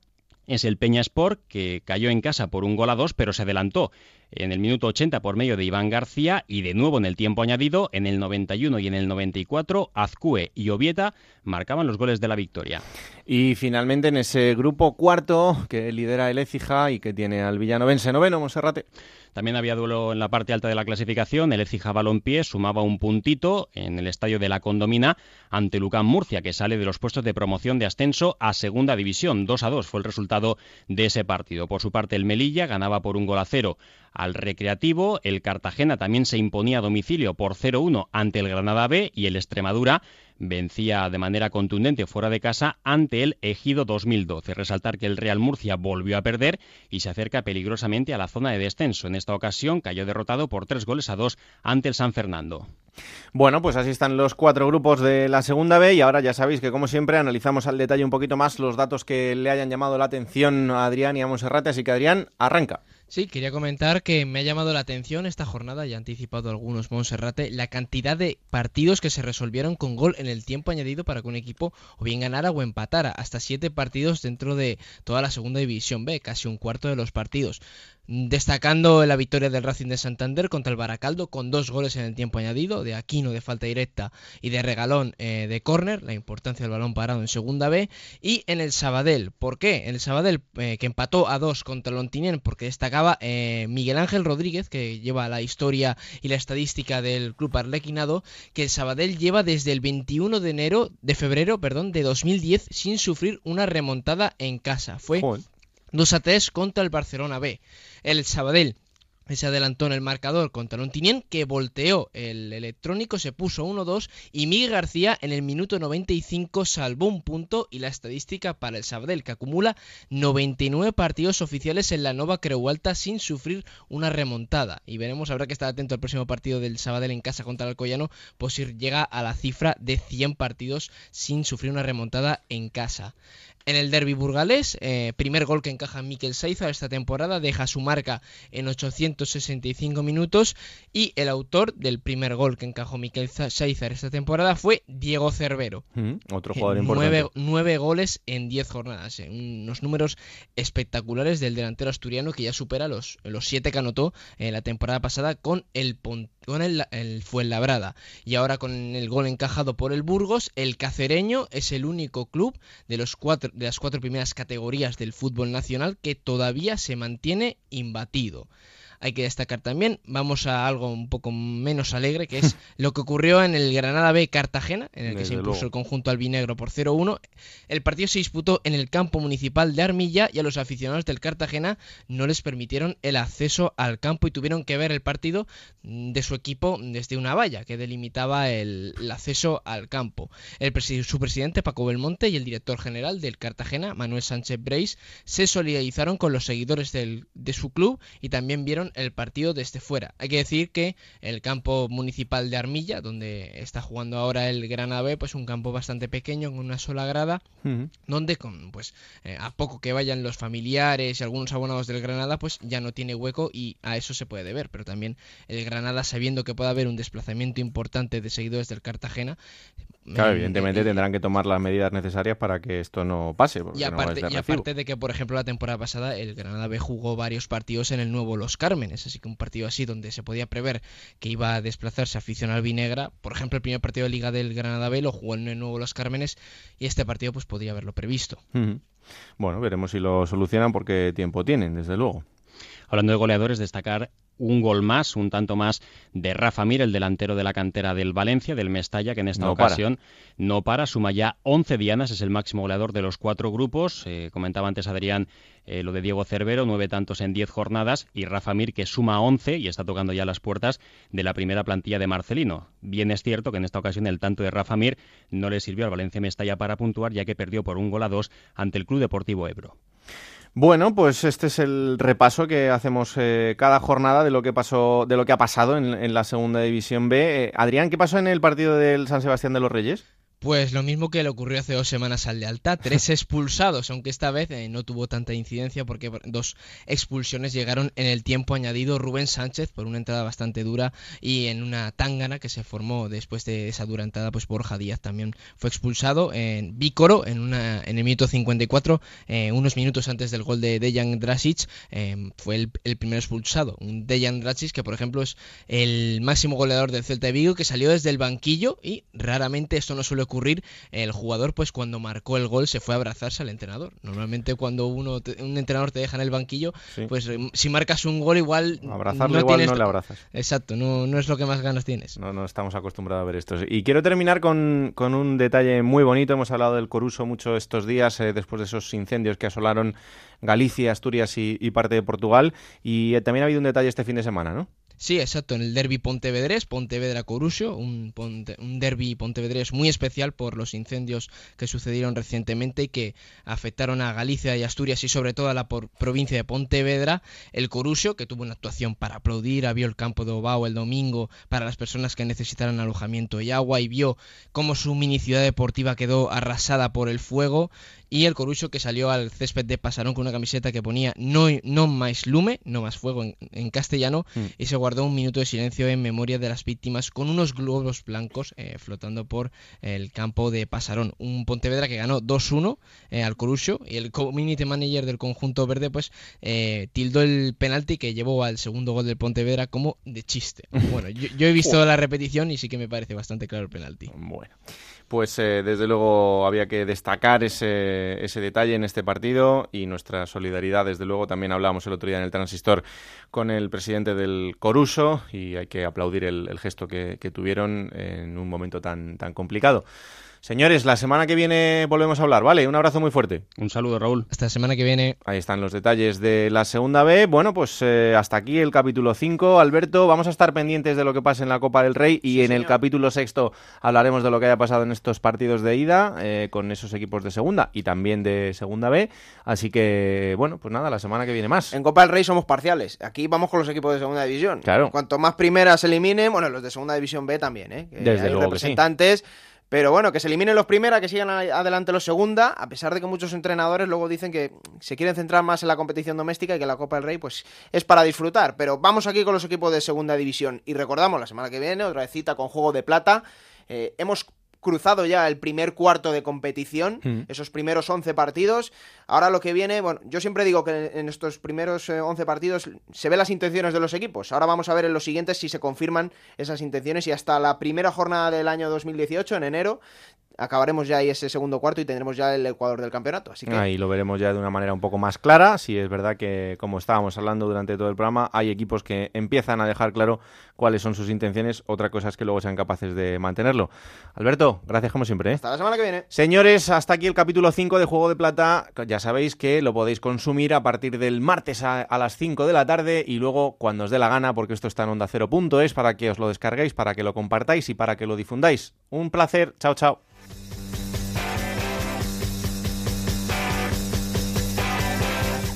es el Peña Sport, que cayó en casa por un gol a dos, pero se adelantó en el minuto 80 por medio de Iván García y de nuevo en el tiempo añadido, en el 91 y en el 94, Azcue y Ovieta marcaban los goles de la victoria. Y finalmente en ese grupo cuarto que lidera el Écija y que tiene al villanovense noveno, Monserrate. También había duelo en la parte alta de la clasificación. El Écija Balompié sumaba un puntito en el estadio de la Condomina ante Lucán Murcia, que sale de los puestos de promoción de ascenso a Segunda División. 2 a 2 fue el resultado de ese partido. Por su parte, el Melilla ganaba por un gol a cero al Recreativo. El Cartagena también se imponía a domicilio por 0-1 ante el Granada B y el Extremadura vencía de manera contundente fuera de casa ante el Ejido 2012. Resaltar que el Real Murcia volvió a perder y se acerca peligrosamente a la zona de descenso. En esta ocasión cayó derrotado por tres goles a dos ante el San Fernando. Bueno, pues así están los cuatro grupos de la segunda B y ahora ya sabéis que como siempre analizamos al detalle un poquito más los datos que le hayan llamado la atención a Adrián y a Monserrate, así que Adrián, arranca. Sí, quería comentar que me ha llamado la atención esta jornada, ya anticipado algunos Monserrate, la cantidad de partidos que se resolvieron con gol en el tiempo añadido para que un equipo o bien ganara o empatara. Hasta siete partidos dentro de toda la segunda división B, casi un cuarto de los partidos destacando la victoria del Racing de Santander contra el Baracaldo con dos goles en el tiempo añadido, de Aquino de falta directa y de Regalón eh, de córner, la importancia del balón parado en segunda B, y en el Sabadell. ¿Por qué? En el Sabadell eh, que empató a dos contra el Ontinien porque destacaba eh, Miguel Ángel Rodríguez, que lleva la historia y la estadística del club arlequinado, que el Sabadell lleva desde el 21 de enero, de febrero, perdón, de 2010 sin sufrir una remontada en casa. Fue 2 a 3 contra el Barcelona B. El Sabadell se adelantó en el marcador contra el Ontinien que volteó el electrónico, se puso 1-2 y Miguel García en el minuto 95 salvó un punto y la estadística para el Sabadell que acumula 99 partidos oficiales en la Nova Creualta sin sufrir una remontada y veremos, habrá que estar atento al próximo partido del Sabadell en casa contra el Alcoyano pues llega a la cifra de 100 partidos sin sufrir una remontada en casa. En el derby burgalés, eh, primer gol que encaja Mikel Seiza esta temporada, deja su marca en 865 minutos y el autor del primer gol que encajó Mikel Seiza esta temporada fue Diego Cervero. Mm, otro jugador importante. Nueve, goles en 10 jornadas, eh, unos números espectaculares del delantero asturiano que ya supera los, los siete que anotó en la temporada pasada con el con el, el Fuenlabrada. Y ahora con el gol encajado por el Burgos, el cacereño es el único club de los cuatro de las cuatro primeras categorías del fútbol nacional que todavía se mantiene imbatido hay que destacar también. Vamos a algo un poco menos alegre, que es *laughs* lo que ocurrió en el Granada B Cartagena, en el que se impuso el conjunto albinegro por 0-1. El partido se disputó en el campo municipal de Armilla y a los aficionados del Cartagena no les permitieron el acceso al campo y tuvieron que ver el partido de su equipo desde una valla que delimitaba el, acceso al campo. El su presidente Paco Belmonte y el director general del Cartagena, Manuel Sánchez Breis, se solidarizaron con los seguidores del, de su club y también vieron el partido desde fuera. Hay que decir que el campo municipal de Armilla, donde está jugando ahora el Granada B, pues un campo bastante pequeño, con una sola grada, donde con pues eh, a poco que vayan los familiares y algunos abonados del Granada, pues ya no tiene hueco y a eso se puede ver. Pero también el Granada, sabiendo que puede haber un desplazamiento importante de seguidores del Cartagena, Claro, evidentemente tendrán que tomar las medidas necesarias para que esto no pase. Y aparte, y aparte de que, por ejemplo, la temporada pasada el Granada B jugó varios partidos en el nuevo Los Cármenes, así que un partido así donde se podía prever que iba a desplazarse afición albinegra. Por ejemplo, el primer partido de Liga del Granada B lo jugó en el nuevo Los Cármenes y este partido pues podía haberlo previsto. Bueno, veremos si lo solucionan porque tiempo tienen, desde luego. Hablando de goleadores, destacar un gol más, un tanto más de Rafa Mir, el delantero de la cantera del Valencia, del Mestalla, que en esta ocasión no para, suma ya 11 dianas, es el máximo goleador de los cuatro grupos. Eh, comentaba antes Adrián eh, lo de Diego Cervero, nueve tantos en diez jornadas, y Rafa Mir, que suma 11 y está tocando ya las puertas de la primera plantilla de Marcelino. Bien es cierto que en esta ocasión el tanto de Rafa Mir no le sirvió al Valencia Mestalla para puntuar, ya que perdió por un gol a dos ante el Club Deportivo Ebro. Bueno, pues este es el repaso que hacemos eh, cada jornada de lo que pasó, de lo que ha pasado en, la segunda división B. Eh, Adrián, ¿qué pasó en el partido del San Sebastián de los Reyes? Pues lo mismo que le ocurrió hace dos semanas al Lealtad, tres *laughs* expulsados, aunque esta vez eh, no tuvo tanta incidencia porque dos expulsiones llegaron en el tiempo añadido. Rubén Sánchez por una entrada bastante dura y en una tangana que se formó después de esa dura entrada, pues Borja Díaz también fue expulsado en Vícoro en, una, en el minuto 54, eh, unos minutos antes del gol de Dejan Drasic, eh, fue el, el primer expulsado, un Dejan Drasic que por ejemplo es el máximo goleador del Celta de Vigo que salió desde el banquillo y raramente esto no suele ocurrir, el jugador pues cuando marcó el gol se fue a abrazarse al entrenador. Normalmente cuando uno un entrenador te deja en el banquillo, Sí. pues eh, si marcas un gol igual Abrazarlo no igual tienes- no le abrazas. Exacto, no, no es lo que más ganas tienes. No, no estamos acostumbrados a ver esto. Y quiero terminar con, con un detalle muy bonito. Hemos hablado del Coruso mucho estos días, eh, después de esos incendios que asolaron Galicia, Asturias y, y parte de Portugal. Y eh, también ha habido un detalle este fin de semana, ¿no? Sí, exacto, en el derby pontevedrés, Pontevedra-Coruso, un, derby pontevedrés muy especial por los incendios que sucedieron recientemente y que afectaron a Galicia y Asturias y sobre todo a la por- provincia de Pontevedra. El Coruso, que tuvo una actuación para aplaudir, vio el campo de Obao el domingo para las personas que necesitaran alojamiento y agua y vio cómo su mini ciudad deportiva quedó arrasada por el fuego y el Coruso que salió al césped de Pasarón con una camiseta que ponía no, no más lume, no más fuego en, en castellano Mm. y se guardó un minuto de silencio en memoria de las víctimas con unos globos blancos eh, flotando por el campo de Pasarón. Un Pontevedra que ganó 2-1 eh, al Coruso y el community manager del conjunto verde pues eh, tildó el penalti que llevó al segundo gol del Pontevedra como de chiste. *laughs* Bueno, yo, yo he visto la repetición y sí que me parece bastante claro el penalti. Bueno. Pues eh, desde luego había que destacar ese, ese detalle en este partido y nuestra solidaridad, desde luego, también hablamos el otro día en el transistor con el presidente del Coruso y hay que aplaudir el, el gesto que, que tuvieron en un momento tan, tan complicado. Señores, la semana que viene volvemos a hablar, ¿vale? Un abrazo muy fuerte. Un saludo, Raúl. Hasta la semana que viene. Ahí están los detalles de la segunda B. Bueno, pues eh, hasta aquí el capítulo 5. Alberto, vamos a estar pendientes de lo que pase en la Copa del Rey y en el capítulo sexto hablaremos de lo que haya pasado en estos partidos de ida eh, con esos equipos de segunda y también de segunda B. Así que, bueno, pues nada, la semana que viene más. En Copa del Rey somos parciales. Aquí vamos con los equipos de segunda división. Claro. Cuanto más primeras se eliminen, bueno, los de segunda división B también, ¿eh? Que Desde hay luego que sí. Pero bueno, que se eliminen los primeras, que sigan adelante los segunda, a pesar de que muchos entrenadores luego dicen que se quieren centrar más en la competición doméstica y que la Copa del Rey pues es para disfrutar. Pero vamos aquí con los equipos de segunda división y recordamos la semana que viene otra vez cita con Juego de Plata. Eh, hemos cruzado ya el primer cuarto de competición, Mm. esos primeros 11 partidos. Ahora lo que viene, bueno, yo siempre digo que en estos primeros eh, 11 partidos se ven las intenciones de los equipos. Ahora vamos a ver en los siguientes si se confirman esas intenciones y hasta la primera jornada del año 2018, en enero, acabaremos ya ahí ese segundo cuarto y tendremos ya el Ecuador del campeonato. Así que Ahí lo veremos ya de una manera un poco más clara. Si es verdad que, como estábamos hablando durante todo el programa, hay equipos que empiezan a dejar claro cuáles son sus intenciones. Otra cosa es que luego sean capaces de mantenerlo. Alberto, gracias como siempre. ¿eh? hasta la semana que viene. Señores, hasta aquí el capítulo 5 de Juego de Plata. Ya sabéis que lo podéis consumir a partir del martes a, a las 5 de la tarde y luego cuando os dé la gana, porque esto está en onda es para que os lo descarguéis, para que lo compartáis y para que lo difundáis. Un placer. Chao, chao.